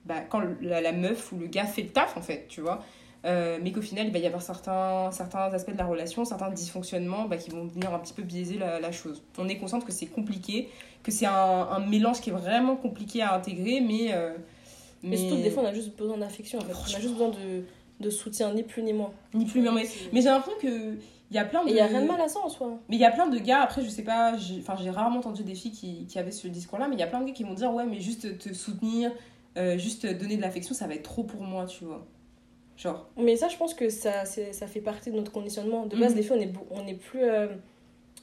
bah, quand la, la meuf ou le gars fait le taf en fait, tu vois. Euh, mais qu'au final, il va y avoir certains, certains aspects de la relation, certains dysfonctionnements bah, qui vont venir un petit peu biaiser la, la chose. On est consciente que c'est compliqué, que c'est un, un mélange qui est vraiment compliqué à intégrer, mais. euh,
Mais surtout que des fois, on a juste besoin d'affection en fait. On a juste besoin de, de soutien, ni plus ni moins.
ni plus ni moins. Mais j'ai l'impression que il y a plein de.
Et il y a rien de mal à ça en soi.
Mais il y a plein de gars, après, je sais pas, j'ai enfin, j'ai rarement entendu des filles qui, qui avaient ce discours-là, mais il y a plein de gars qui vont dire Ouais, mais juste te soutenir, euh, juste donner de l'affection, ça va être trop pour moi, tu vois. Genre,
Mais ça, je pense que ça, ça fait partie de notre conditionnement. De base,
Mhm.
les filles, on est, beau- on est plus. euh,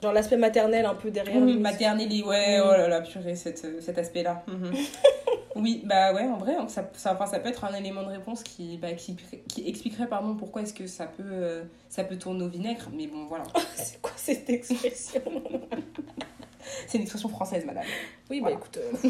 genre l'aspect maternel un peu derrière.
oui, et ouais,
Mhm.
oh là là, purée, cette, euh, cet aspect-là. Mhm. oui, bah ouais, en vrai, ça, ça, enfin, ça peut être un élément de réponse qui, bah, qui, qui expliquerait pardon, pourquoi est-ce que ça peut, euh, ça peut tourner au vinaigre, mais bon, voilà.
C'est quoi cette expression?
C'est une expression française, madame.
Oui,
Voilà.
bah écoute. euh,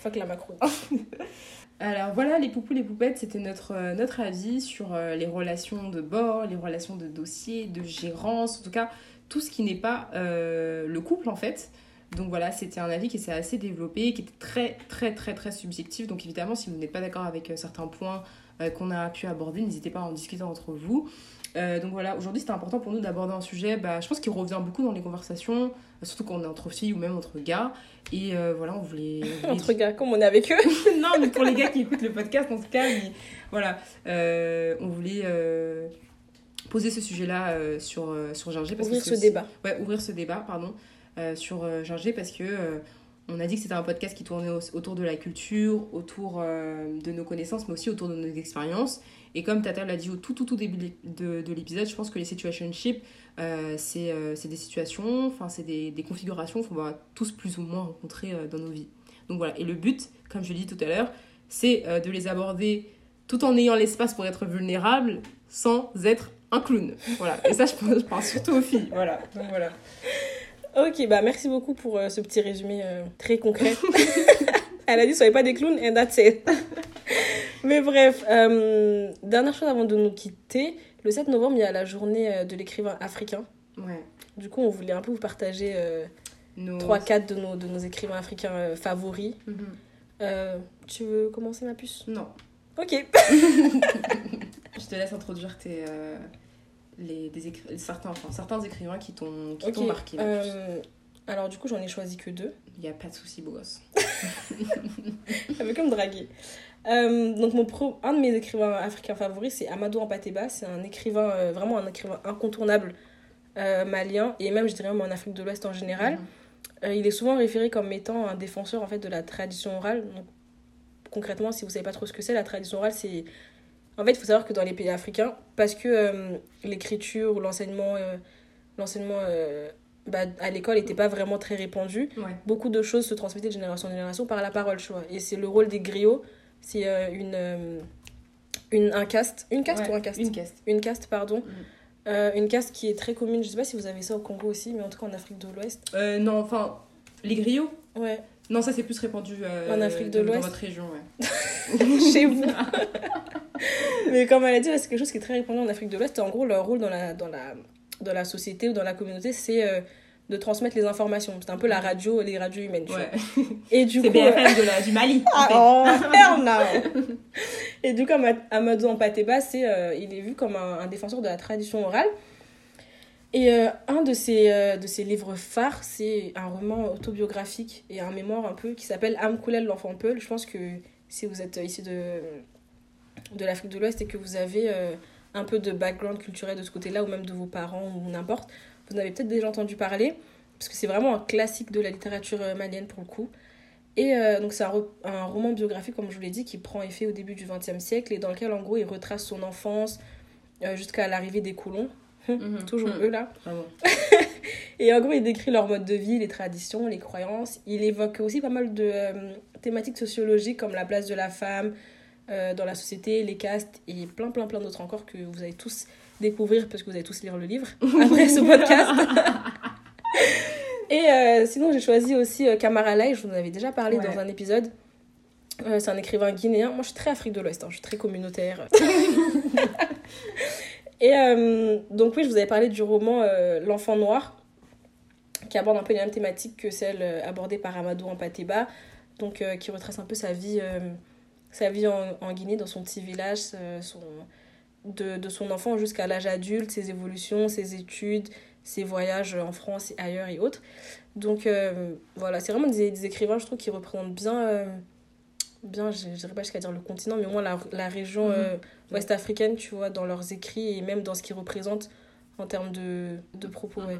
fuck la Macron.
Alors voilà, les poupous, les poupettes, c'était notre, euh, avis sur euh, les relations de bord, les relations de dossier, de gérance, en tout cas tout ce qui n'est pas euh, le couple en fait. Donc voilà, c'était un avis qui s'est assez développé, qui était très très très très subjectif. Donc évidemment, si vous n'êtes pas d'accord avec certains points qu'on a pu aborder, n'hésitez pas à en discuter entre vous. Euh, donc voilà, aujourd'hui c'était important pour nous d'aborder un sujet, bah, je pense qu'il revient beaucoup dans les conversations, surtout quand on est entre filles ou même entre gars. Et euh, voilà, on voulait... on voulait
Entre gars, comme on est avec eux.
non, mais pour les gars qui écoutent le podcast, en tout cas, ils- voilà, Euh, on voulait poser ce sujet-là sur, sur Ginger. Parce
Ouvrir
que
ce débat.
Ouais, ouvrir ce débat, pardon, sur Ginger parce que on a dit que c'était un podcast qui tournait au- autour de la culture, autour euh, de nos connaissances, mais aussi autour de nos expériences. Et comme Tata l'a dit au tout, tout, tout début de, de l'épisode, je pense que les situationships, euh, c'est euh, des situations, enfin, c'est des, configurations qu'on va tous plus ou moins rencontrer euh, dans nos vies. Donc voilà, et le but, comme je l'ai dit tout à l'heure, c'est de les aborder tout en ayant l'espace pour être vulnérable sans être un clown. Voilà, et ça, je pense, je pense surtout aux filles. Voilà, donc voilà.
Ok, bah merci beaucoup pour euh, ce petit résumé euh, très concret. Elle a dit soyez pas des clowns and that's it. Mais bref, euh, dernière chose avant de nous quitter. Le 7 novembre, il y a la journée de l'écrivain africain.
Ouais.
Du coup, on voulait un peu vous partager
Nos...
3-4 de nos, de nos écrivains africains favoris.
Mhm.
Tu veux commencer, ma puce?
Non.
Ok.
Je te laisse introduire tes, les, des écri- certains, enfin, certains écrivains qui t'ont qui
Ok,
t'ont marqué.
euh, alors, du coup, j'en ai choisi que deux.
Il n'y a pas de souci, beau gosse.
Elle veut que me draguer. Euh, donc mon pro, un de mes écrivains africains favoris, c'est Amadou Ampateba. C'est un écrivain, euh, vraiment un écrivain incontournable malien, et même, je dirais, même en Afrique de l'Ouest en général.
Mhm.
Il est souvent référé comme étant un défenseur en fait, de la tradition orale. Donc, concrètement, si vous savez pas trop ce que c'est, la tradition orale, c'est... En fait, il faut savoir que dans les pays africains, parce que euh, l'écriture ou l'enseignement euh, l'enseignement euh, bah, à l'école n'était pas vraiment très répandu,
Ouais.
beaucoup de choses se transmettaient de génération en génération par la parole, tu vois. Et c'est le rôle des griots, c'est une, une, un caste, une caste
Ouais,
ou un caste?
Une caste.
Une caste, pardon. Euh, une caste qui est très commune, je sais pas si vous avez ça au Congo aussi, mais en tout cas en Afrique de l'Ouest.
Non, enfin, les griots?
Ouais,
Non, ça c'est plus répandu euh,
En Afrique de
dans-
l'Ouest
Dans votre région, ouais.
chez vous. mais comme elle a dit, c'est quelque chose qui est très répandu en Afrique de l'Ouest. En gros, leur rôle dans la, dans la, dans la société ou dans la communauté, c'est de transmettre les informations. C'est un peu la radio, les radios humaines. Tu
Ouais.
vois. Et du
C'est
coup,
BFM de la, du Mali. fait.
Oh. Et du coup, Ama- Amadou Ampateba, c'est, euh, il est vu comme un, un défenseur de la tradition orale. Et euh, un de ses, euh, de ses livres phares, c'est un roman autobiographique et un mémoire un peu qui s'appelle Amkoulel, l'enfant Peul. Je pense que si vous êtes ici de, de l'Afrique de l'Ouest et que vous avez euh, un peu de background culturel de ce côté-là, ou même de vos parents ou n'importe, vous en avez peut-être déjà entendu parler, parce que c'est vraiment un classique de la littérature malienne pour le coup. Et donc c'est un, ro- un roman biographique, comme je vous l'ai dit, qui prend effet au début du XXe siècle et dans lequel en gros il retrace son enfance jusqu'à l'arrivée des colons,
Mhm.
toujours
Mhm.
eux là.
Vraiment.
Et en gros il décrit leur mode de vie, les traditions, les croyances. Il évoque aussi pas mal de euh, thématiques sociologiques comme la place de la femme euh, dans la société, les castes et plein plein plein d'autres encore que vous allez tous découvrir parce que vous allez tous lire le livre après ce podcast. Et euh, sinon, j'ai choisi aussi Kamara Lai, je vous en avais déjà parlé
Ouais.
dans un épisode. C'est un écrivain guinéen. Moi, je suis très Afrique de l'Ouest, hein, je suis très communautaire. Et euh, donc, oui, je vous avais parlé du roman euh, L'enfant noir, qui aborde un peu les mêmes thématiques que celle euh, abordée par Amadou Ampateba, donc euh, qui retrace un peu sa vie, sa vie en, en Guinée, dans son petit village, son, de, de son enfant jusqu'à l'âge adulte, ses évolutions, ses études, ses voyages en France et ailleurs et autres. Donc voilà, c'est vraiment des, des écrivains, je trouve, qui représentent bien, bien je dirais pas jusqu'à dire le continent, mais au moins la, la région
Mhm.
euh, ouest africaine, tu vois, dans leurs écrits et même dans ce qu'ils représentent en termes de, de propos. Ouais.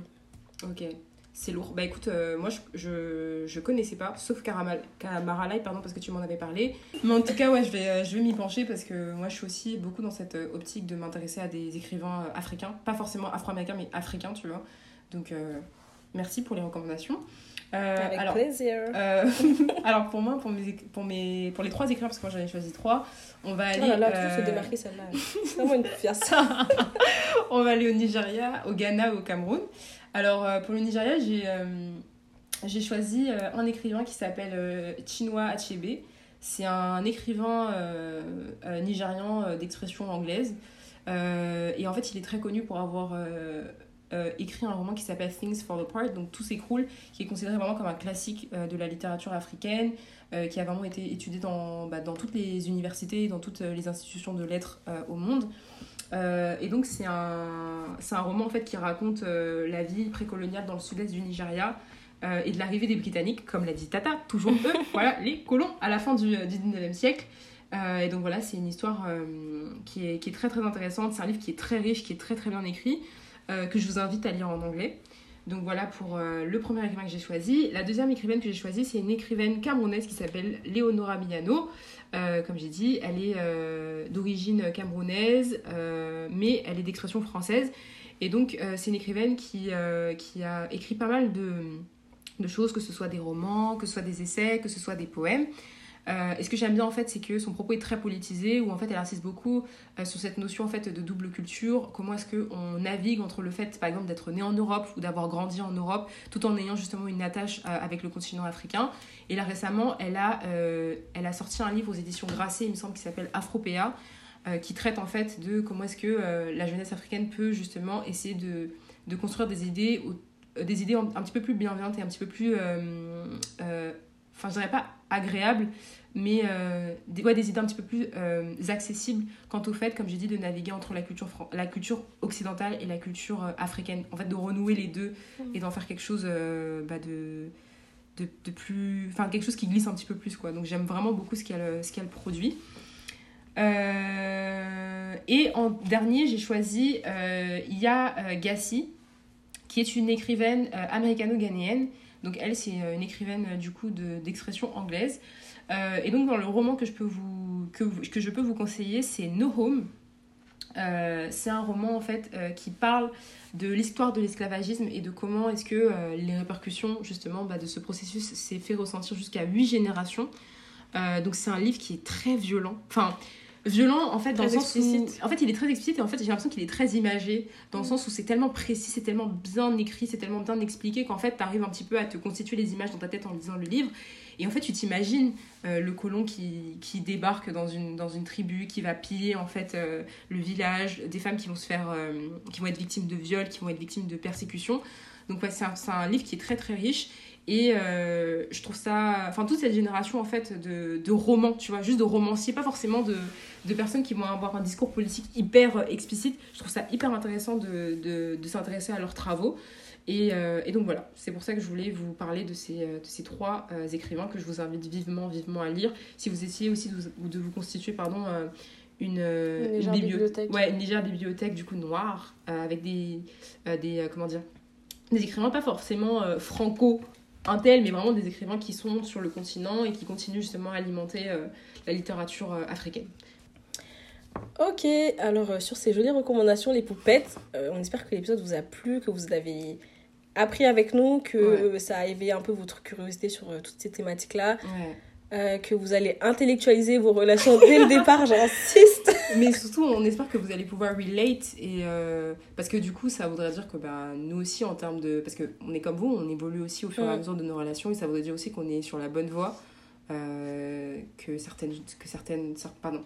Ok, c'est lourd. Bah écoute, euh, moi je, je, je connaissais pas, sauf Kamaralai, pardon, parce que tu m'en avais parlé. Mais en tout cas, ouais, je vais, euh, je vais m'y pencher parce que moi je suis aussi beaucoup dans cette optique de m'intéresser à des écrivains africains. Pas forcément afro-américains, mais africains, tu vois. Donc euh, merci pour les recommandations. Euh,
Avec
alors,
plaisir.
euh, alors pour moi, pour, mes, éc- pour, mes, pour les trois écrivains, parce que moi j'en ai choisi trois, on va aller.
Oh là là,
euh,
démarquer celle-là. C'est vraiment une fiasse.
on va aller au Nigeria, au Ghana, au Cameroun. Alors, pour le Nigeria, j'ai j'ai choisi un écrivain qui s'appelle Chinua Achebe. C'est un écrivain euh, euh, nigérian euh, d'expression anglaise. Et en fait, il est très connu pour avoir euh, écrit un roman qui s'appelle Things Fall Apart, donc Tout s'écroule, qui est considéré vraiment comme un classique euh, de la littérature africaine, euh, qui a vraiment été étudié dans, bah, dans toutes les universités, dans toutes les institutions de lettres au monde. Et donc c'est un, c'est un roman en fait qui raconte la vie précoloniale dans le sud-est du Nigeria et de l'arrivée des Britanniques, comme l'a dit Tata, toujours eux, voilà, les colons à la fin du, du 19e siècle. Et donc voilà, c'est une histoire qui, est, qui est très très intéressante, c'est un livre qui est très riche, qui est très très bien écrit, euh, que je vous invite à lire en anglais. Donc voilà pour euh, le premier écrivain que j'ai choisi. La deuxième écrivaine que j'ai choisie, c'est une écrivaine camerounaise qui s'appelle Léonora Milano. Euh, comme j'ai dit, elle est euh, d'origine camerounaise, mais elle est d'expression française. Et donc, c'est une écrivaine qui, qui a écrit pas mal de, de choses, que ce soit des romans, que ce soit des essais, que ce soit des poèmes. Euh, et ce que j'aime bien en fait, c'est que son propos est très politisé, où en fait elle insiste beaucoup euh, sur cette notion en fait de double culture. Comment est-ce que on navigue entre le fait, par exemple, d'être né en Europe ou d'avoir grandi en Europe, tout en ayant justement une attache euh, avec le continent africain. Et là récemment, elle a, elle a sorti un livre aux éditions Grasset, il me semble, qui s'appelle Afropéa, qui traite en fait de comment est-ce que la jeunesse africaine peut justement essayer de, construire des idées, des idées un, un petit peu plus bienveillantes et un petit peu plus, enfin je dirais pas agréables, mais euh, des, ouais, des idées un petit peu plus euh, accessibles quant au fait, comme j'ai dit, de naviguer entre la culture, la culture occidentale et la culture euh, africaine. En fait, de renouer les deux et d'en faire quelque chose bah, de, de, de plus... Enfin, quelque chose qui glisse un petit peu plus, quoi. Donc j'aime vraiment beaucoup ce qu'elle ce qu'elle produit. Et en dernier, j'ai choisi Ya Gassi, qui est une écrivaine américano-ghanéenne. Donc elle, c'est euh, une écrivaine euh, du coup de- d'expression anglaise. Euh, et donc dans le roman que je peux vous, conseiller, c'est No Home. C'est un roman en fait qui parle de l'histoire de l'esclavagisme et de comment est-ce que les répercussions justement bah, de ce processus s'est fait ressentir jusqu'à huit générations. Donc c'est un livre qui est très violent. Enfin, violent en fait dans
Très
le sens
explicite.
où... En fait il est très explicite et en fait j'ai l'impression qu'il est très imagé dans le
Mm.
sens où c'est tellement précis, c'est tellement bien écrit, c'est tellement bien expliqué qu'en fait t'arrives un petit peu à te constituer les images dans ta tête en lisant le livre. Et en fait, tu t'imagines euh, le colon qui, qui, débarque dans une, dans une tribu, qui va piller en fait euh, le village, des femmes qui vont se faire, euh, qui vont être victimes de viols, qui vont être victimes de persécutions. Donc ouais, c'est un, un, livre qui est très très riche. Et je trouve ça, enfin toute cette génération en fait de, de romans, tu vois, juste de romanciers, pas forcément de, de personnes qui vont avoir un discours politique hyper explicite. Je trouve ça hyper intéressant de, de, s'intéresser à leurs travaux. Et, euh, et, donc voilà, c'est pour ça que je voulais vous parler de ces, de ces trois euh, écrivains que je vous invite vivement, vivement à lire. Si vous essayez aussi de vous, de vous constituer pardon, euh, une,
une, légère une bibliothèque.
Ouais, une légère bibliothèque du coup noire, avec des, des, comment dire, des écrivains pas forcément franco un tel, mais vraiment des écrivains qui sont sur le continent et qui continuent justement à alimenter la littérature africaine.
Ok, alors sur ces jolies recommandations, les poupettes, on espère que l'épisode vous a plu, que vous avez appris avec nous, que ouais. ça a éveillé un peu votre curiosité sur euh, toutes ces thématiques-là.
Ouais.
Euh, que vous allez intellectualiser vos relations dès le départ, j'insiste.
Mais surtout, on espère que vous allez pouvoir relate et euh, parce que du coup, ça voudrait dire que bah, nous aussi, en termes de, parce que on est comme vous, on évolue aussi au fur et à mesure de nos relations et ça voudrait dire aussi qu'on est sur la bonne voie, euh, que certaines, que certaines, pardon,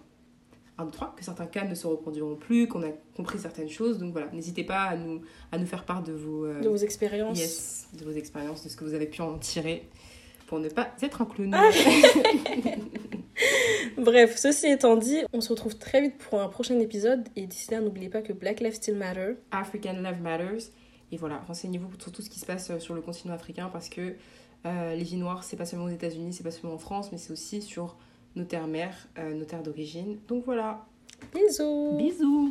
1, 2, 3, que certains cas ne se reproduiront plus, qu'on a compris certaines choses. Donc voilà, n'hésitez pas à nous, à nous faire part de vos,
de vos expériences.
Yes, de vos expériences, de ce que vous avez pu en tirer pour ne pas être un clown.
Bref, ceci étant dit, on se retrouve très vite pour un prochain épisode. Et d'ici là, n'oubliez pas que Black Lives Still Matter.
African Love Matters. Et voilà, renseignez-vous sur tout ce qui se passe sur le continent africain parce que euh, les vies noires, c'est pas seulement aux États-Unis, c'est pas seulement en France, mais c'est aussi sur nos terres-mères, euh, nos terres d'origine. Donc voilà.
Bisous.
Bisous.